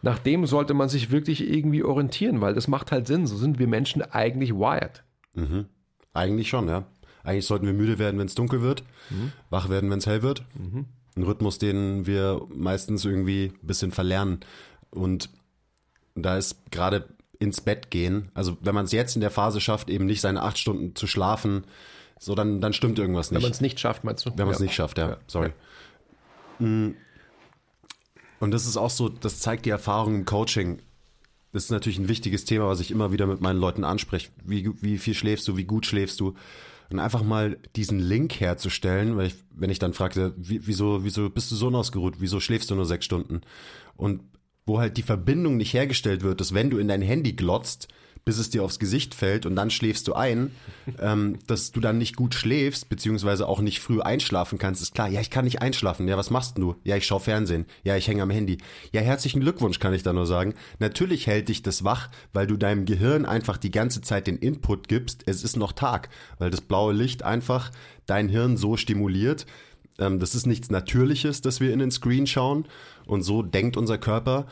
Nach dem sollte man sich wirklich irgendwie orientieren, weil das macht halt Sinn. So sind wir Menschen eigentlich wired. Mhm. Eigentlich schon, ja. Eigentlich sollten wir müde werden, wenn es dunkel wird, mhm. wach werden, wenn es hell wird. Mhm. Ein Rhythmus, den wir meistens irgendwie ein bisschen verlernen. Und da ist gerade ins Bett gehen, also wenn man es jetzt in der Phase schafft, eben nicht seine acht Stunden zu schlafen, so dann, dann stimmt irgendwas nicht. Wenn man es nicht schafft, meinst du? Wenn man es ja. nicht schafft, ja. ja. Sorry. Ja. Mm. Und das ist auch so, das zeigt die Erfahrung im Coaching. Das ist natürlich ein wichtiges Thema, was ich immer wieder mit meinen Leuten anspreche. Wie, wie viel schläfst du, wie gut schläfst du? Und einfach mal diesen Link herzustellen, weil ich, wenn ich dann fragte, wieso, wieso bist du so ausgeruht, wieso schläfst du nur sechs Stunden? Und wo halt die Verbindung nicht hergestellt wird, dass wenn du in dein Handy glotzt, bis es dir aufs Gesicht fällt und dann schläfst du ein, ähm, dass du dann nicht gut schläfst, beziehungsweise auch nicht früh einschlafen kannst, ist klar. Ja, ich kann nicht einschlafen. Ja, was machst du? Ja, ich schaue Fernsehen. Ja, ich hänge am Handy. Ja, herzlichen Glückwunsch, kann ich da nur sagen. Natürlich hält dich das wach, weil du deinem Gehirn einfach die ganze Zeit den Input gibst, es ist noch Tag, weil das blaue Licht einfach dein Hirn so stimuliert. Ähm, das ist nichts Natürliches, dass wir in den Screen schauen und so denkt unser Körper,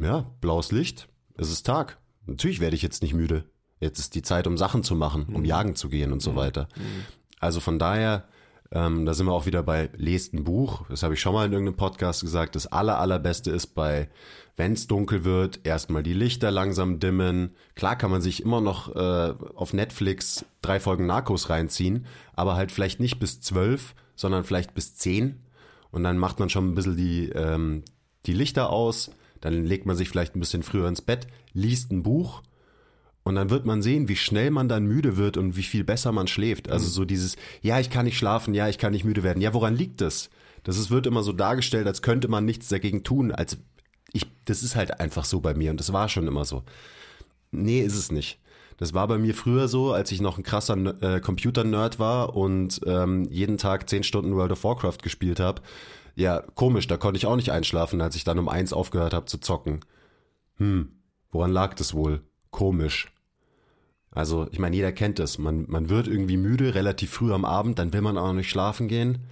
ja, blaues Licht, es ist Tag Natürlich werde ich jetzt nicht müde. Jetzt ist die Zeit, um Sachen zu machen, um mhm. jagen zu gehen und so mhm. weiter. Mhm. Also von daher, ähm, da sind wir auch wieder bei lest ein Buch. Das habe ich schon mal in irgendeinem Podcast gesagt. Das aller, allerbeste ist bei, wenn es dunkel wird, erstmal die Lichter langsam dimmen. Klar kann man sich immer noch äh, auf Netflix drei Folgen Narcos reinziehen, aber halt vielleicht nicht bis zwölf, sondern vielleicht bis zehn. Und dann macht man schon ein bisschen die, ähm, die Lichter aus dann legt man sich vielleicht ein bisschen früher ins Bett, liest ein Buch und dann wird man sehen, wie schnell man dann müde wird und wie viel besser man schläft. Also mhm. so dieses, ja, ich kann nicht schlafen, ja, ich kann nicht müde werden. Ja, woran liegt das? Das ist, wird immer so dargestellt, als könnte man nichts dagegen tun, als ich, das ist halt einfach so bei mir und das war schon immer so. Nee, ist es nicht. Das war bei mir früher so, als ich noch ein krasser äh, Computer-Nerd war und ähm, jeden Tag zehn Stunden World of Warcraft gespielt habe. Ja, komisch, da konnte ich auch nicht einschlafen, als ich dann um eins aufgehört habe zu zocken. Hm, woran lag das wohl? Komisch. Also, ich meine, jeder kennt es. Man, man wird irgendwie müde, relativ früh am Abend, dann will man auch noch nicht schlafen gehen.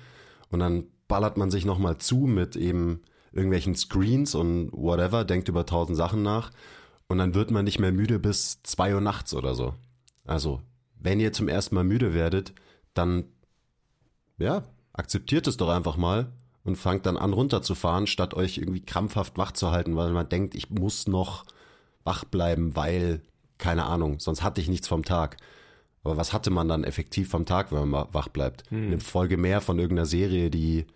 Und dann ballert man sich nochmal zu mit eben irgendwelchen Screens und whatever, denkt über tausend Sachen nach. Und dann wird man nicht mehr müde bis zwei Uhr nachts oder so. Also, wenn ihr zum ersten Mal müde werdet, dann, ja, akzeptiert es doch einfach mal und fangt dann an runterzufahren, statt euch irgendwie krampfhaft wach zu halten, weil man denkt, ich muss noch wach bleiben, weil, keine Ahnung, sonst hatte ich nichts vom Tag. Aber was hatte man dann effektiv vom Tag, wenn man wach bleibt? Hm. Eine Folge mehr von irgendeiner Serie, die,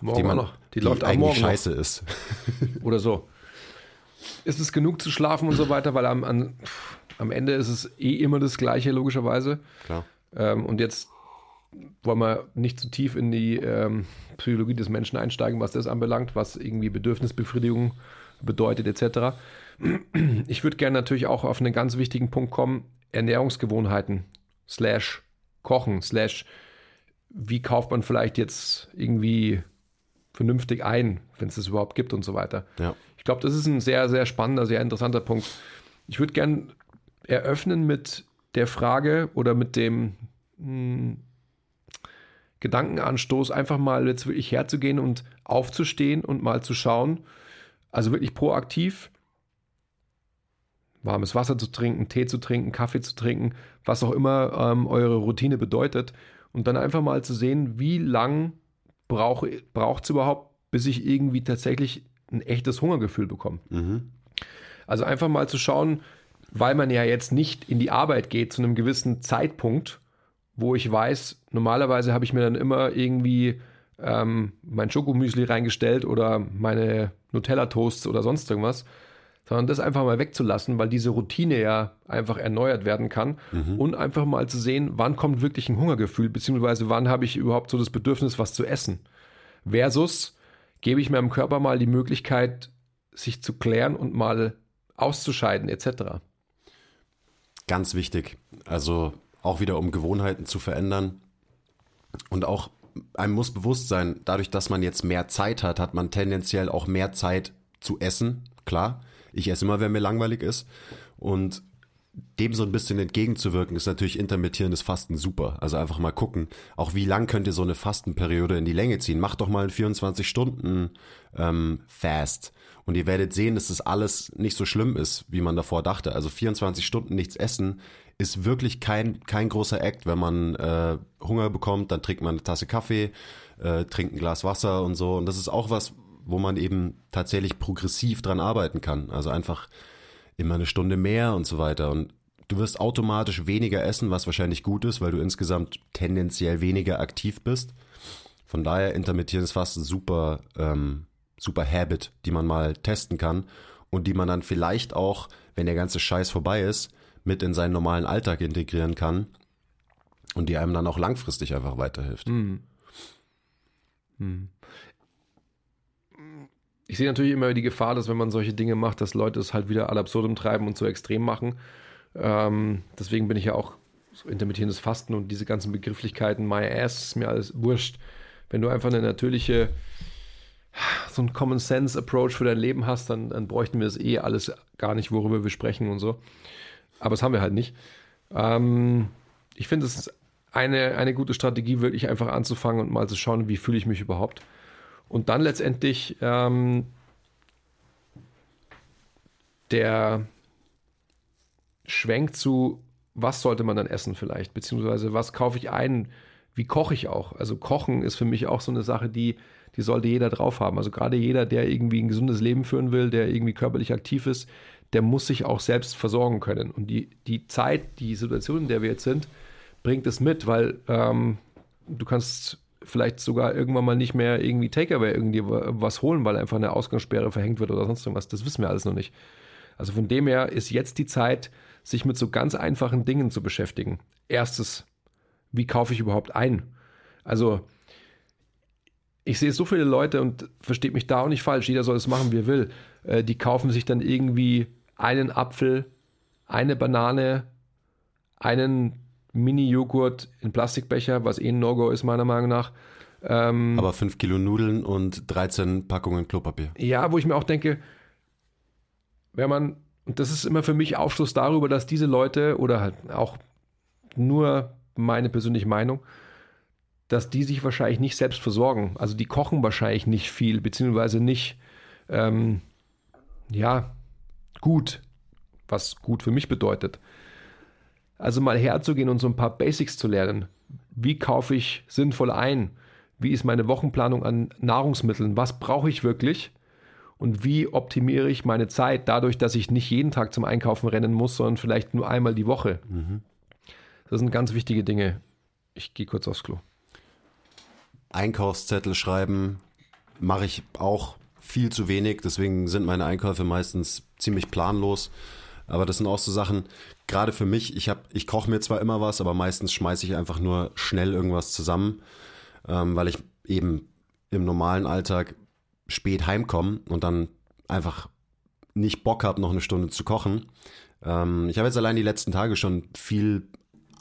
morgen die man noch. Die, die läuft eigentlich scheiße noch. ist. [laughs] Oder so ist es genug zu schlafen und so weiter, weil am, am, am Ende ist es eh immer das Gleiche, logischerweise. Klar. Ähm, und jetzt wollen wir nicht zu tief in die ähm, Psychologie des Menschen einsteigen, was das anbelangt, was irgendwie Bedürfnisbefriedigung bedeutet, etc. Ich würde gerne natürlich auch auf einen ganz wichtigen Punkt kommen: Ernährungsgewohnheiten, slash Kochen, slash wie kauft man vielleicht jetzt irgendwie vernünftig ein, wenn es das überhaupt gibt und so weiter. Ja. Ich glaube, das ist ein sehr, sehr spannender, sehr interessanter Punkt. Ich würde gern eröffnen mit der Frage oder mit dem hm, Gedankenanstoß, einfach mal jetzt wirklich herzugehen und aufzustehen und mal zu schauen, also wirklich proaktiv, warmes Wasser zu trinken, Tee zu trinken, Kaffee zu trinken, was auch immer ähm, eure Routine bedeutet. Und dann einfach mal zu sehen, wie lang braucht es überhaupt, bis ich irgendwie tatsächlich ein echtes Hungergefühl bekommen. Mhm. Also einfach mal zu schauen, weil man ja jetzt nicht in die Arbeit geht zu einem gewissen Zeitpunkt, wo ich weiß, normalerweise habe ich mir dann immer irgendwie ähm, mein Schokomüsli reingestellt oder meine Nutella-Toasts oder sonst irgendwas, sondern das einfach mal wegzulassen, weil diese Routine ja einfach erneuert werden kann mhm. und einfach mal zu sehen, wann kommt wirklich ein Hungergefühl, beziehungsweise wann habe ich überhaupt so das Bedürfnis, was zu essen. Versus, gebe ich meinem Körper mal die Möglichkeit, sich zu klären und mal auszuscheiden etc. Ganz wichtig. Also auch wieder, um Gewohnheiten zu verändern. Und auch einem muss bewusst sein, dadurch, dass man jetzt mehr Zeit hat, hat man tendenziell auch mehr Zeit zu essen. Klar, ich esse immer, wenn mir langweilig ist. Und dem so ein bisschen entgegenzuwirken, ist natürlich intermittierendes Fasten super. Also einfach mal gucken, auch wie lang könnt ihr so eine Fastenperiode in die Länge ziehen. Macht doch mal ein 24 Stunden ähm, Fast und ihr werdet sehen, dass das alles nicht so schlimm ist, wie man davor dachte. Also 24 Stunden nichts essen ist wirklich kein, kein großer Act. Wenn man äh, Hunger bekommt, dann trinkt man eine Tasse Kaffee, äh, trinkt ein Glas Wasser und so. Und das ist auch was, wo man eben tatsächlich progressiv dran arbeiten kann. Also einfach immer eine Stunde mehr und so weiter. Und du wirst automatisch weniger essen, was wahrscheinlich gut ist, weil du insgesamt tendenziell weniger aktiv bist. Von daher intermittierendes Fasten super, ähm, super Habit, die man mal testen kann und die man dann vielleicht auch, wenn der ganze Scheiß vorbei ist, mit in seinen normalen Alltag integrieren kann und die einem dann auch langfristig einfach weiterhilft. Mhm. Mhm ich sehe natürlich immer die Gefahr, dass wenn man solche Dinge macht, dass Leute es halt wieder ad absurdum treiben und so extrem machen. Ähm, deswegen bin ich ja auch so intermittierendes Fasten und diese ganzen Begrifflichkeiten, my ass, ist mir alles wurscht. Wenn du einfach eine natürliche, so ein Common Sense Approach für dein Leben hast, dann, dann bräuchten wir das eh alles gar nicht, worüber wir sprechen und so. Aber das haben wir halt nicht. Ähm, ich finde, es ist eine, eine gute Strategie, wirklich einfach anzufangen und mal zu schauen, wie fühle ich mich überhaupt. Und dann letztendlich ähm, der Schwenk zu, was sollte man dann essen vielleicht, beziehungsweise was kaufe ich ein, wie koche ich auch. Also Kochen ist für mich auch so eine Sache, die, die sollte jeder drauf haben. Also gerade jeder, der irgendwie ein gesundes Leben führen will, der irgendwie körperlich aktiv ist, der muss sich auch selbst versorgen können. Und die, die Zeit, die Situation, in der wir jetzt sind, bringt es mit, weil ähm, du kannst vielleicht sogar irgendwann mal nicht mehr irgendwie Takeaway irgendwie was holen, weil einfach eine Ausgangssperre verhängt wird oder sonst irgendwas. Das wissen wir alles noch nicht. Also von dem her ist jetzt die Zeit, sich mit so ganz einfachen Dingen zu beschäftigen. Erstes, wie kaufe ich überhaupt ein? Also ich sehe so viele Leute und versteht mich da auch nicht falsch, jeder soll es machen, wie er will. Äh, die kaufen sich dann irgendwie einen Apfel, eine Banane einen Mini-Joghurt in Plastikbecher, was eh ein No-Go ist, meiner Meinung nach. Ähm, Aber 5 Kilo Nudeln und 13 Packungen Klopapier. Ja, wo ich mir auch denke, wenn man, und das ist immer für mich Aufschluss darüber, dass diese Leute oder halt auch nur meine persönliche Meinung, dass die sich wahrscheinlich nicht selbst versorgen. Also die kochen wahrscheinlich nicht viel, beziehungsweise nicht, ähm, ja, gut, was gut für mich bedeutet. Also mal herzugehen und so ein paar Basics zu lernen. Wie kaufe ich sinnvoll ein? Wie ist meine Wochenplanung an Nahrungsmitteln? Was brauche ich wirklich? Und wie optimiere ich meine Zeit dadurch, dass ich nicht jeden Tag zum Einkaufen rennen muss, sondern vielleicht nur einmal die Woche? Mhm. Das sind ganz wichtige Dinge. Ich gehe kurz aufs Klo. Einkaufszettel schreiben mache ich auch viel zu wenig. Deswegen sind meine Einkäufe meistens ziemlich planlos. Aber das sind auch so Sachen, gerade für mich, ich, ich koche mir zwar immer was, aber meistens schmeiße ich einfach nur schnell irgendwas zusammen, ähm, weil ich eben im normalen Alltag spät heimkomme und dann einfach nicht Bock habe, noch eine Stunde zu kochen. Ähm, ich habe jetzt allein die letzten Tage schon viel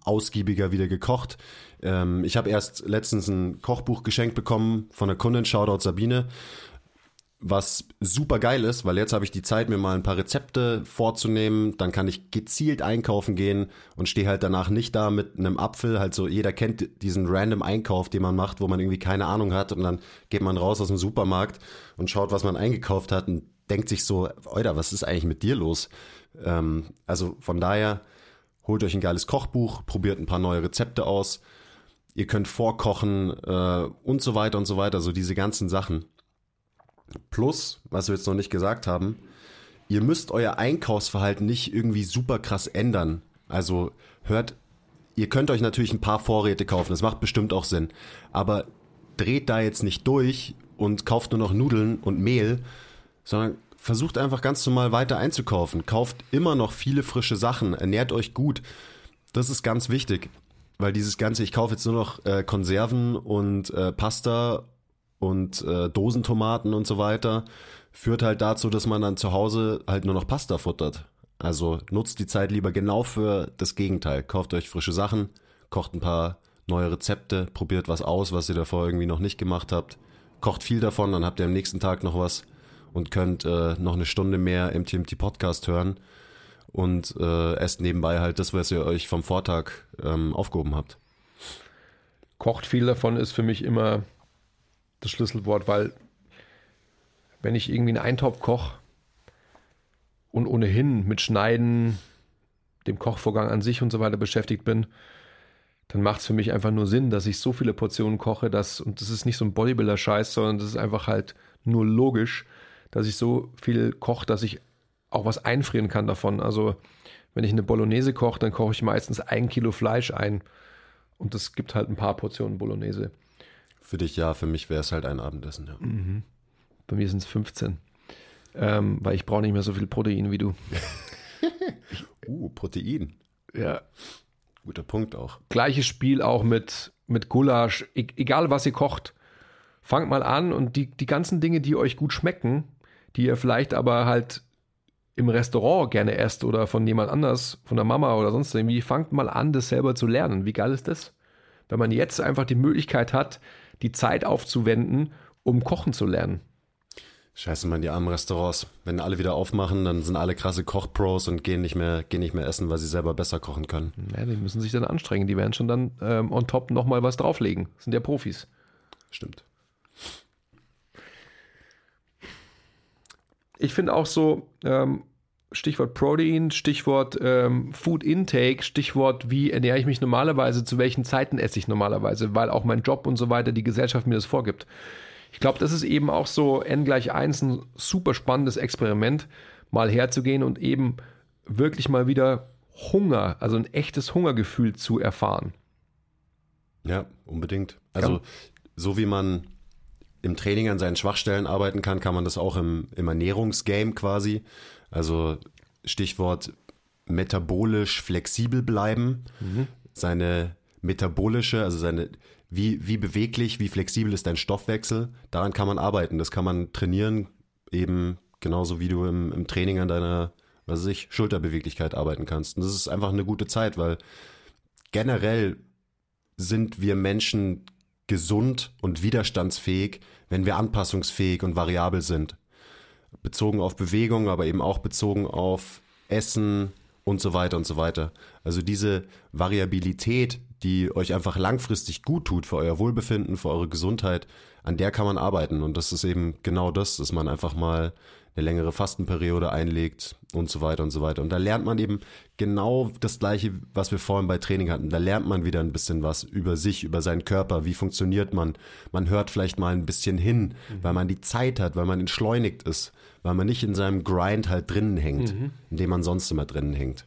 ausgiebiger wieder gekocht. Ähm, ich habe erst letztens ein Kochbuch geschenkt bekommen von der Kundin, Shoutout Sabine, was super geil ist, weil jetzt habe ich die Zeit, mir mal ein paar Rezepte vorzunehmen. Dann kann ich gezielt einkaufen gehen und stehe halt danach nicht da mit einem Apfel. Halt so, jeder kennt diesen random Einkauf, den man macht, wo man irgendwie keine Ahnung hat und dann geht man raus aus dem Supermarkt und schaut, was man eingekauft hat und denkt sich so, Alter, was ist eigentlich mit dir los? Ähm, also von daher, holt euch ein geiles Kochbuch, probiert ein paar neue Rezepte aus. Ihr könnt vorkochen äh, und so weiter und so weiter. So diese ganzen Sachen. Plus, was wir jetzt noch nicht gesagt haben, ihr müsst euer Einkaufsverhalten nicht irgendwie super krass ändern. Also hört, ihr könnt euch natürlich ein paar Vorräte kaufen, das macht bestimmt auch Sinn. Aber dreht da jetzt nicht durch und kauft nur noch Nudeln und Mehl, sondern versucht einfach ganz normal weiter einzukaufen. Kauft immer noch viele frische Sachen, ernährt euch gut. Das ist ganz wichtig, weil dieses ganze, ich kaufe jetzt nur noch äh, Konserven und äh, Pasta und äh, Dosentomaten und so weiter, führt halt dazu, dass man dann zu Hause halt nur noch Pasta futtert. Also nutzt die Zeit lieber genau für das Gegenteil. Kauft euch frische Sachen, kocht ein paar neue Rezepte, probiert was aus, was ihr davor irgendwie noch nicht gemacht habt. Kocht viel davon, dann habt ihr am nächsten Tag noch was und könnt äh, noch eine Stunde mehr im TMT Podcast hören und äh, esst nebenbei halt das, was ihr euch vom Vortag ähm, aufgehoben habt. Kocht viel davon ist für mich immer das Schlüsselwort, weil wenn ich irgendwie einen Eintopf koche und ohnehin mit Schneiden, dem Kochvorgang an sich und so weiter beschäftigt bin, dann macht es für mich einfach nur Sinn, dass ich so viele Portionen koche, dass, und das ist nicht so ein Bodybuilder-Scheiß, sondern das ist einfach halt nur logisch, dass ich so viel koche, dass ich auch was einfrieren kann davon. Also wenn ich eine Bolognese koche, dann koche ich meistens ein Kilo Fleisch ein. Und das gibt halt ein paar Portionen Bolognese. Für dich ja, für mich wäre es halt ein Abendessen, ja. Mhm. Bei mir sind es 15. Ähm, weil ich brauche nicht mehr so viel Protein wie du. [laughs] uh, Protein. Ja. Guter Punkt auch. Gleiches Spiel auch mit, mit Gulasch. E egal, was ihr kocht. Fangt mal an und die, die ganzen Dinge, die euch gut schmecken, die ihr vielleicht aber halt im Restaurant gerne esst oder von jemand anders, von der Mama oder sonst irgendwie, fangt mal an, das selber zu lernen. Wie geil ist das? Wenn man jetzt einfach die Möglichkeit hat, die Zeit aufzuwenden, um kochen zu lernen. Scheiße, man, die armen Restaurants. Wenn alle wieder aufmachen, dann sind alle krasse Kochpros und gehen nicht mehr, gehen nicht mehr essen, weil sie selber besser kochen können. Ja, die müssen sich dann anstrengen. Die werden schon dann ähm, on top nochmal was drauflegen. Das sind ja Profis. Stimmt. Ich finde auch so, ähm, Stichwort Protein, Stichwort ähm, Food Intake, Stichwort, wie ernähre ich mich normalerweise, zu welchen Zeiten esse ich normalerweise, weil auch mein Job und so weiter die Gesellschaft mir das vorgibt. Ich glaube, das ist eben auch so n gleich 1 ein super spannendes Experiment, mal herzugehen und eben wirklich mal wieder Hunger, also ein echtes Hungergefühl zu erfahren. Ja, unbedingt. Also, ja. so wie man im Training an seinen Schwachstellen arbeiten kann, kann man das auch im, im Ernährungsgame quasi. Also Stichwort metabolisch flexibel bleiben, mhm. seine metabolische, also seine, wie, wie beweglich, wie flexibel ist dein Stoffwechsel, daran kann man arbeiten. Das kann man trainieren, eben genauso wie du im, im Training an deiner was weiß ich, Schulterbeweglichkeit arbeiten kannst. Und das ist einfach eine gute Zeit, weil generell sind wir Menschen gesund und widerstandsfähig, wenn wir anpassungsfähig und variabel sind. Bezogen auf Bewegung, aber eben auch bezogen auf Essen und so weiter und so weiter. Also diese Variabilität, die euch einfach langfristig gut tut für euer Wohlbefinden, für eure Gesundheit, an der kann man arbeiten. Und das ist eben genau das, dass man einfach mal eine längere Fastenperiode einlegt und so weiter und so weiter. Und da lernt man eben genau das Gleiche, was wir vorhin bei Training hatten. Da lernt man wieder ein bisschen was über sich, über seinen Körper, wie funktioniert man. Man hört vielleicht mal ein bisschen hin, mhm. weil man die Zeit hat, weil man entschleunigt ist, weil man nicht in seinem Grind halt drinnen hängt, mhm. in dem man sonst immer drinnen hängt.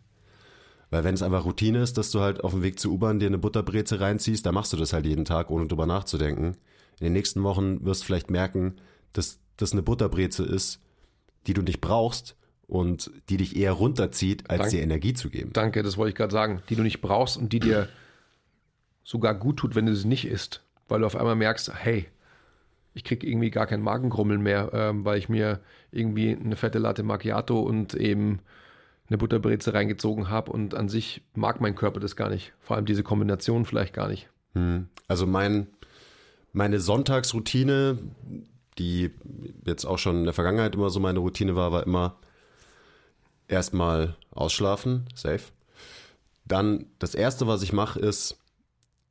Weil wenn es einfach Routine ist, dass du halt auf dem Weg zur U-Bahn dir eine Butterbreze reinziehst, dann machst du das halt jeden Tag, ohne drüber nachzudenken. In den nächsten Wochen wirst du vielleicht merken, dass das eine Butterbreze ist, die du nicht brauchst und die dich eher runterzieht, als Dank, dir Energie zu geben. Danke, das wollte ich gerade sagen. Die du nicht brauchst und die dir sogar gut tut, wenn du sie nicht isst. Weil du auf einmal merkst, hey, ich kriege irgendwie gar kein Magengrummeln mehr, ähm, weil ich mir irgendwie eine fette Latte Macchiato und eben eine Butterbreze reingezogen habe und an sich mag mein Körper das gar nicht. Vor allem diese Kombination vielleicht gar nicht. Hm. Also mein, meine Sonntagsroutine, die jetzt auch schon in der Vergangenheit immer so meine Routine war, war immer erstmal ausschlafen, safe. Dann das erste, was ich mache, ist,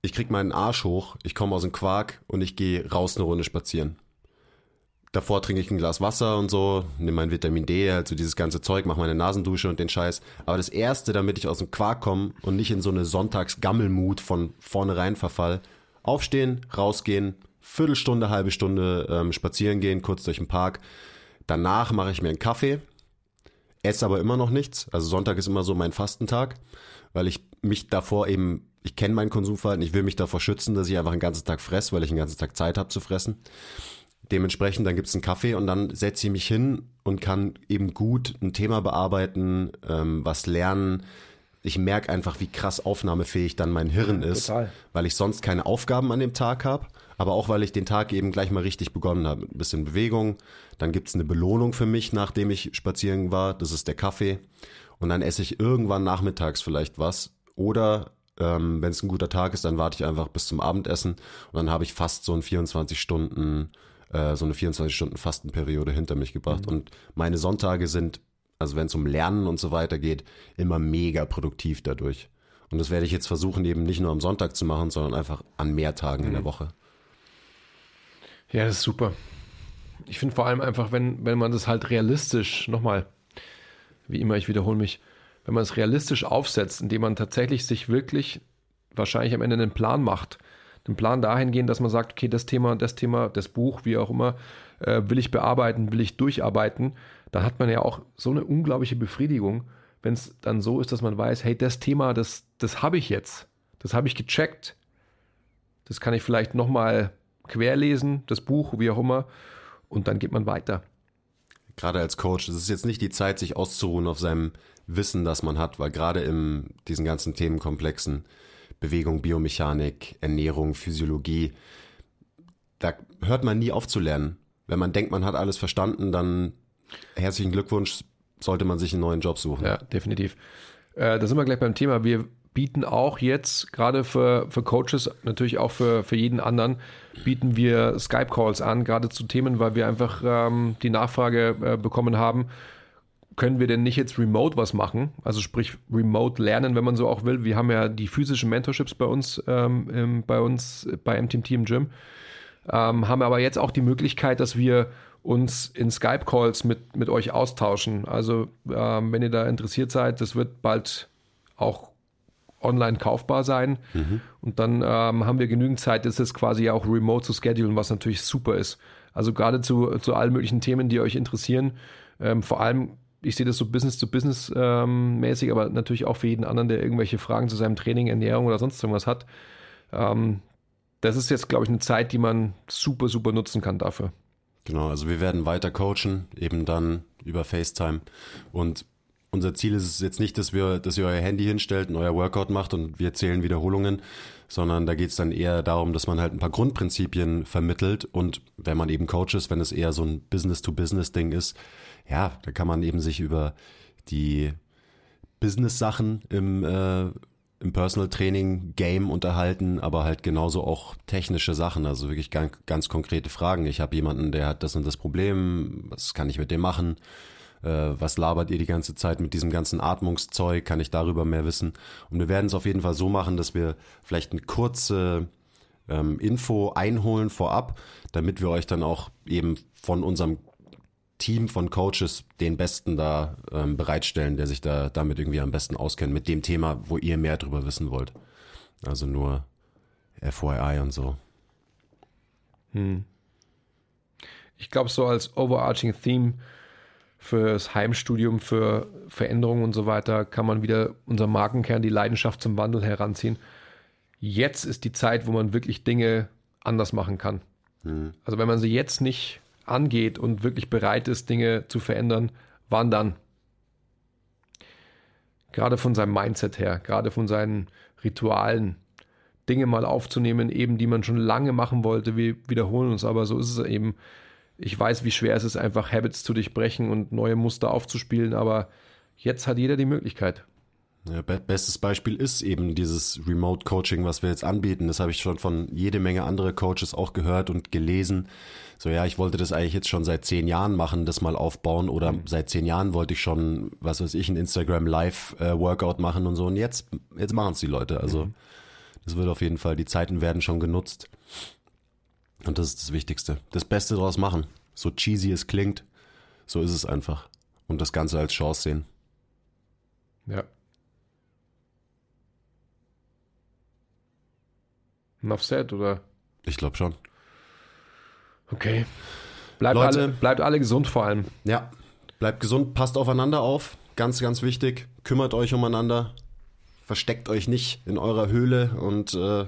ich krieg meinen Arsch hoch, ich komme aus dem Quark und ich gehe raus eine Runde spazieren. Davor trinke ich ein Glas Wasser und so, nehme mein Vitamin D, also dieses ganze Zeug, mache meine Nasendusche und den Scheiß. Aber das erste, damit ich aus dem Quark komme und nicht in so eine Sonntagsgammelmut von vornherein verfall, aufstehen, rausgehen, Viertelstunde, halbe Stunde ähm, spazieren gehen, kurz durch den Park. Danach mache ich mir einen Kaffee, esse aber immer noch nichts. Also Sonntag ist immer so mein Fastentag, weil ich mich davor eben, ich kenne mein Konsumverhalten, ich will mich davor schützen, dass ich einfach den ganzen Tag fresse, weil ich den ganzen Tag Zeit habe zu fressen. Dementsprechend, dann gibt es einen Kaffee und dann setze ich mich hin und kann eben gut ein Thema bearbeiten, ähm, was lernen, ich merke einfach, wie krass aufnahmefähig dann mein Hirn ist, Total. weil ich sonst keine Aufgaben an dem Tag habe, aber auch weil ich den Tag eben gleich mal richtig begonnen habe. Ein bisschen Bewegung, dann gibt es eine Belohnung für mich, nachdem ich spazieren war, das ist der Kaffee. Und dann esse ich irgendwann nachmittags vielleicht was. Oder ähm, wenn es ein guter Tag ist, dann warte ich einfach bis zum Abendessen und dann habe ich fast so ein 24 Stunden, äh, so eine 24 Stunden Fastenperiode hinter mich gebracht. Mhm. Und meine Sonntage sind also wenn es um Lernen und so weiter geht, immer mega produktiv dadurch. Und das werde ich jetzt versuchen, eben nicht nur am Sonntag zu machen, sondern einfach an mehr Tagen mhm. in der mhm. Woche. Ja, das ist super. Ich finde vor allem einfach, wenn, wenn man das halt realistisch, nochmal, wie immer, ich wiederhole mich, wenn man es realistisch aufsetzt, indem man tatsächlich sich wirklich wahrscheinlich am Ende einen Plan macht, den Plan dahingehend, dass man sagt, okay, das Thema, das Thema, das Buch, wie auch immer, äh, will ich bearbeiten, will ich durcharbeiten, dann hat man ja auch so eine unglaubliche Befriedigung, wenn es dann so ist, dass man weiß, hey, das Thema, das, das habe ich jetzt, das habe ich gecheckt, das kann ich vielleicht nochmal querlesen, das Buch, wie auch immer, und dann geht man weiter. Gerade als Coach, es ist jetzt nicht die Zeit, sich auszuruhen auf seinem Wissen, das man hat, weil gerade in diesen ganzen Themenkomplexen, Bewegung, Biomechanik, Ernährung, Physiologie, da hört man nie auf zu lernen. Wenn man denkt, man hat alles verstanden, dann herzlichen Glückwunsch, sollte man sich einen neuen Job suchen. Ja, definitiv. Äh, da sind wir gleich beim Thema. Wir bieten auch jetzt, gerade für, für Coaches, natürlich auch für, für jeden anderen, bieten wir Skype-Calls an, gerade zu Themen, weil wir einfach ähm, die Nachfrage äh, bekommen haben, können wir denn nicht jetzt remote was machen? Also sprich remote lernen, wenn man so auch will. Wir haben ja die physischen Mentorships bei uns, ähm, im, bei uns bei MTMT im Gym, ähm, haben aber jetzt auch die Möglichkeit, dass wir uns in Skype-Calls mit, mit euch austauschen. Also ähm, wenn ihr da interessiert seid, das wird bald auch online kaufbar sein. Mhm. Und dann ähm, haben wir genügend Zeit, das ist quasi auch remote zu schedulen, was natürlich super ist. Also gerade zu, zu allen möglichen Themen, die euch interessieren. Ähm, vor allem, ich sehe das so Business to Business ähm, mäßig, aber natürlich auch für jeden anderen, der irgendwelche Fragen zu seinem Training, Ernährung oder sonst irgendwas hat. Ähm, das ist jetzt, glaube ich, eine Zeit, die man super, super nutzen kann dafür. Genau, also wir werden weiter coachen, eben dann über FaceTime. Und unser Ziel ist es jetzt nicht, dass wir, dass ihr euer Handy hinstellt und euer Workout macht und wir zählen Wiederholungen, sondern da geht es dann eher darum, dass man halt ein paar Grundprinzipien vermittelt und wenn man eben Coach ist, wenn es eher so ein Business-to-Business-Ding ist, ja, da kann man eben sich über die Business-Sachen im, äh, im Personal Training Game unterhalten, aber halt genauso auch technische Sachen, also wirklich ganz, ganz konkrete Fragen. Ich habe jemanden, der hat das und das Problem, was kann ich mit dem machen? Äh, was labert ihr die ganze Zeit mit diesem ganzen Atmungszeug? Kann ich darüber mehr wissen? Und wir werden es auf jeden Fall so machen, dass wir vielleicht eine kurze ähm, Info einholen vorab, damit wir euch dann auch eben von unserem Team von Coaches den Besten da ähm, bereitstellen, der sich da damit irgendwie am besten auskennt, mit dem Thema, wo ihr mehr drüber wissen wollt. Also nur FYI und so. Hm. Ich glaube, so als overarching Theme fürs Heimstudium, für Veränderungen und so weiter, kann man wieder unser Markenkern, die Leidenschaft zum Wandel heranziehen. Jetzt ist die Zeit, wo man wirklich Dinge anders machen kann. Hm. Also wenn man sie jetzt nicht angeht und wirklich bereit ist, Dinge zu verändern, wann dann? Gerade von seinem Mindset her, gerade von seinen Ritualen, Dinge mal aufzunehmen, eben die man schon lange machen wollte. Wir wiederholen uns, aber so ist es eben. Ich weiß, wie schwer es ist, einfach Habits zu durchbrechen und neue Muster aufzuspielen, aber jetzt hat jeder die Möglichkeit. Ja, bestes Beispiel ist eben dieses Remote Coaching, was wir jetzt anbieten. Das habe ich schon von jede Menge andere Coaches auch gehört und gelesen. So, ja, ich wollte das eigentlich jetzt schon seit zehn Jahren machen, das mal aufbauen oder mhm. seit zehn Jahren wollte ich schon, was weiß ich, ein Instagram Live äh, Workout machen und so. Und jetzt, jetzt machen es die Leute. Also, mhm. das wird auf jeden Fall, die Zeiten werden schon genutzt. Und das ist das Wichtigste. Das Beste daraus machen. So cheesy es klingt, so ist es einfach. Und das Ganze als Chance sehen. Ja. Enough said, oder? Ich glaube schon. Okay. Bleibt, Leute, alle, bleibt alle gesund vor allem. Ja, bleibt gesund, passt aufeinander auf. Ganz, ganz wichtig. Kümmert euch umeinander. Versteckt euch nicht in eurer Höhle und äh,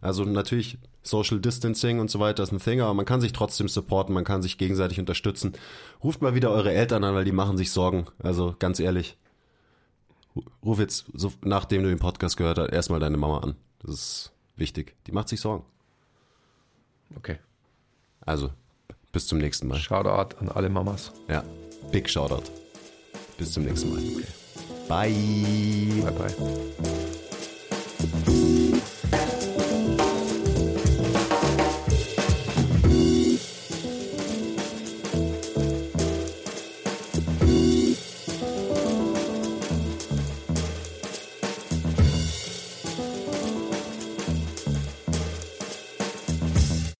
also natürlich Social Distancing und so weiter ist ein Thing, aber man kann sich trotzdem supporten, man kann sich gegenseitig unterstützen. Ruft mal wieder eure Eltern an, weil die machen sich Sorgen. Also ganz ehrlich. Ruf jetzt, so, nachdem du den Podcast gehört hast, erstmal deine Mama an. Das ist wichtig. Die macht sich Sorgen. Okay. Also, bis zum nächsten Mal. Shoutout an alle Mamas. Ja, big Shoutout. Bis zum nächsten Mal. Okay. Bye. Bye, bye.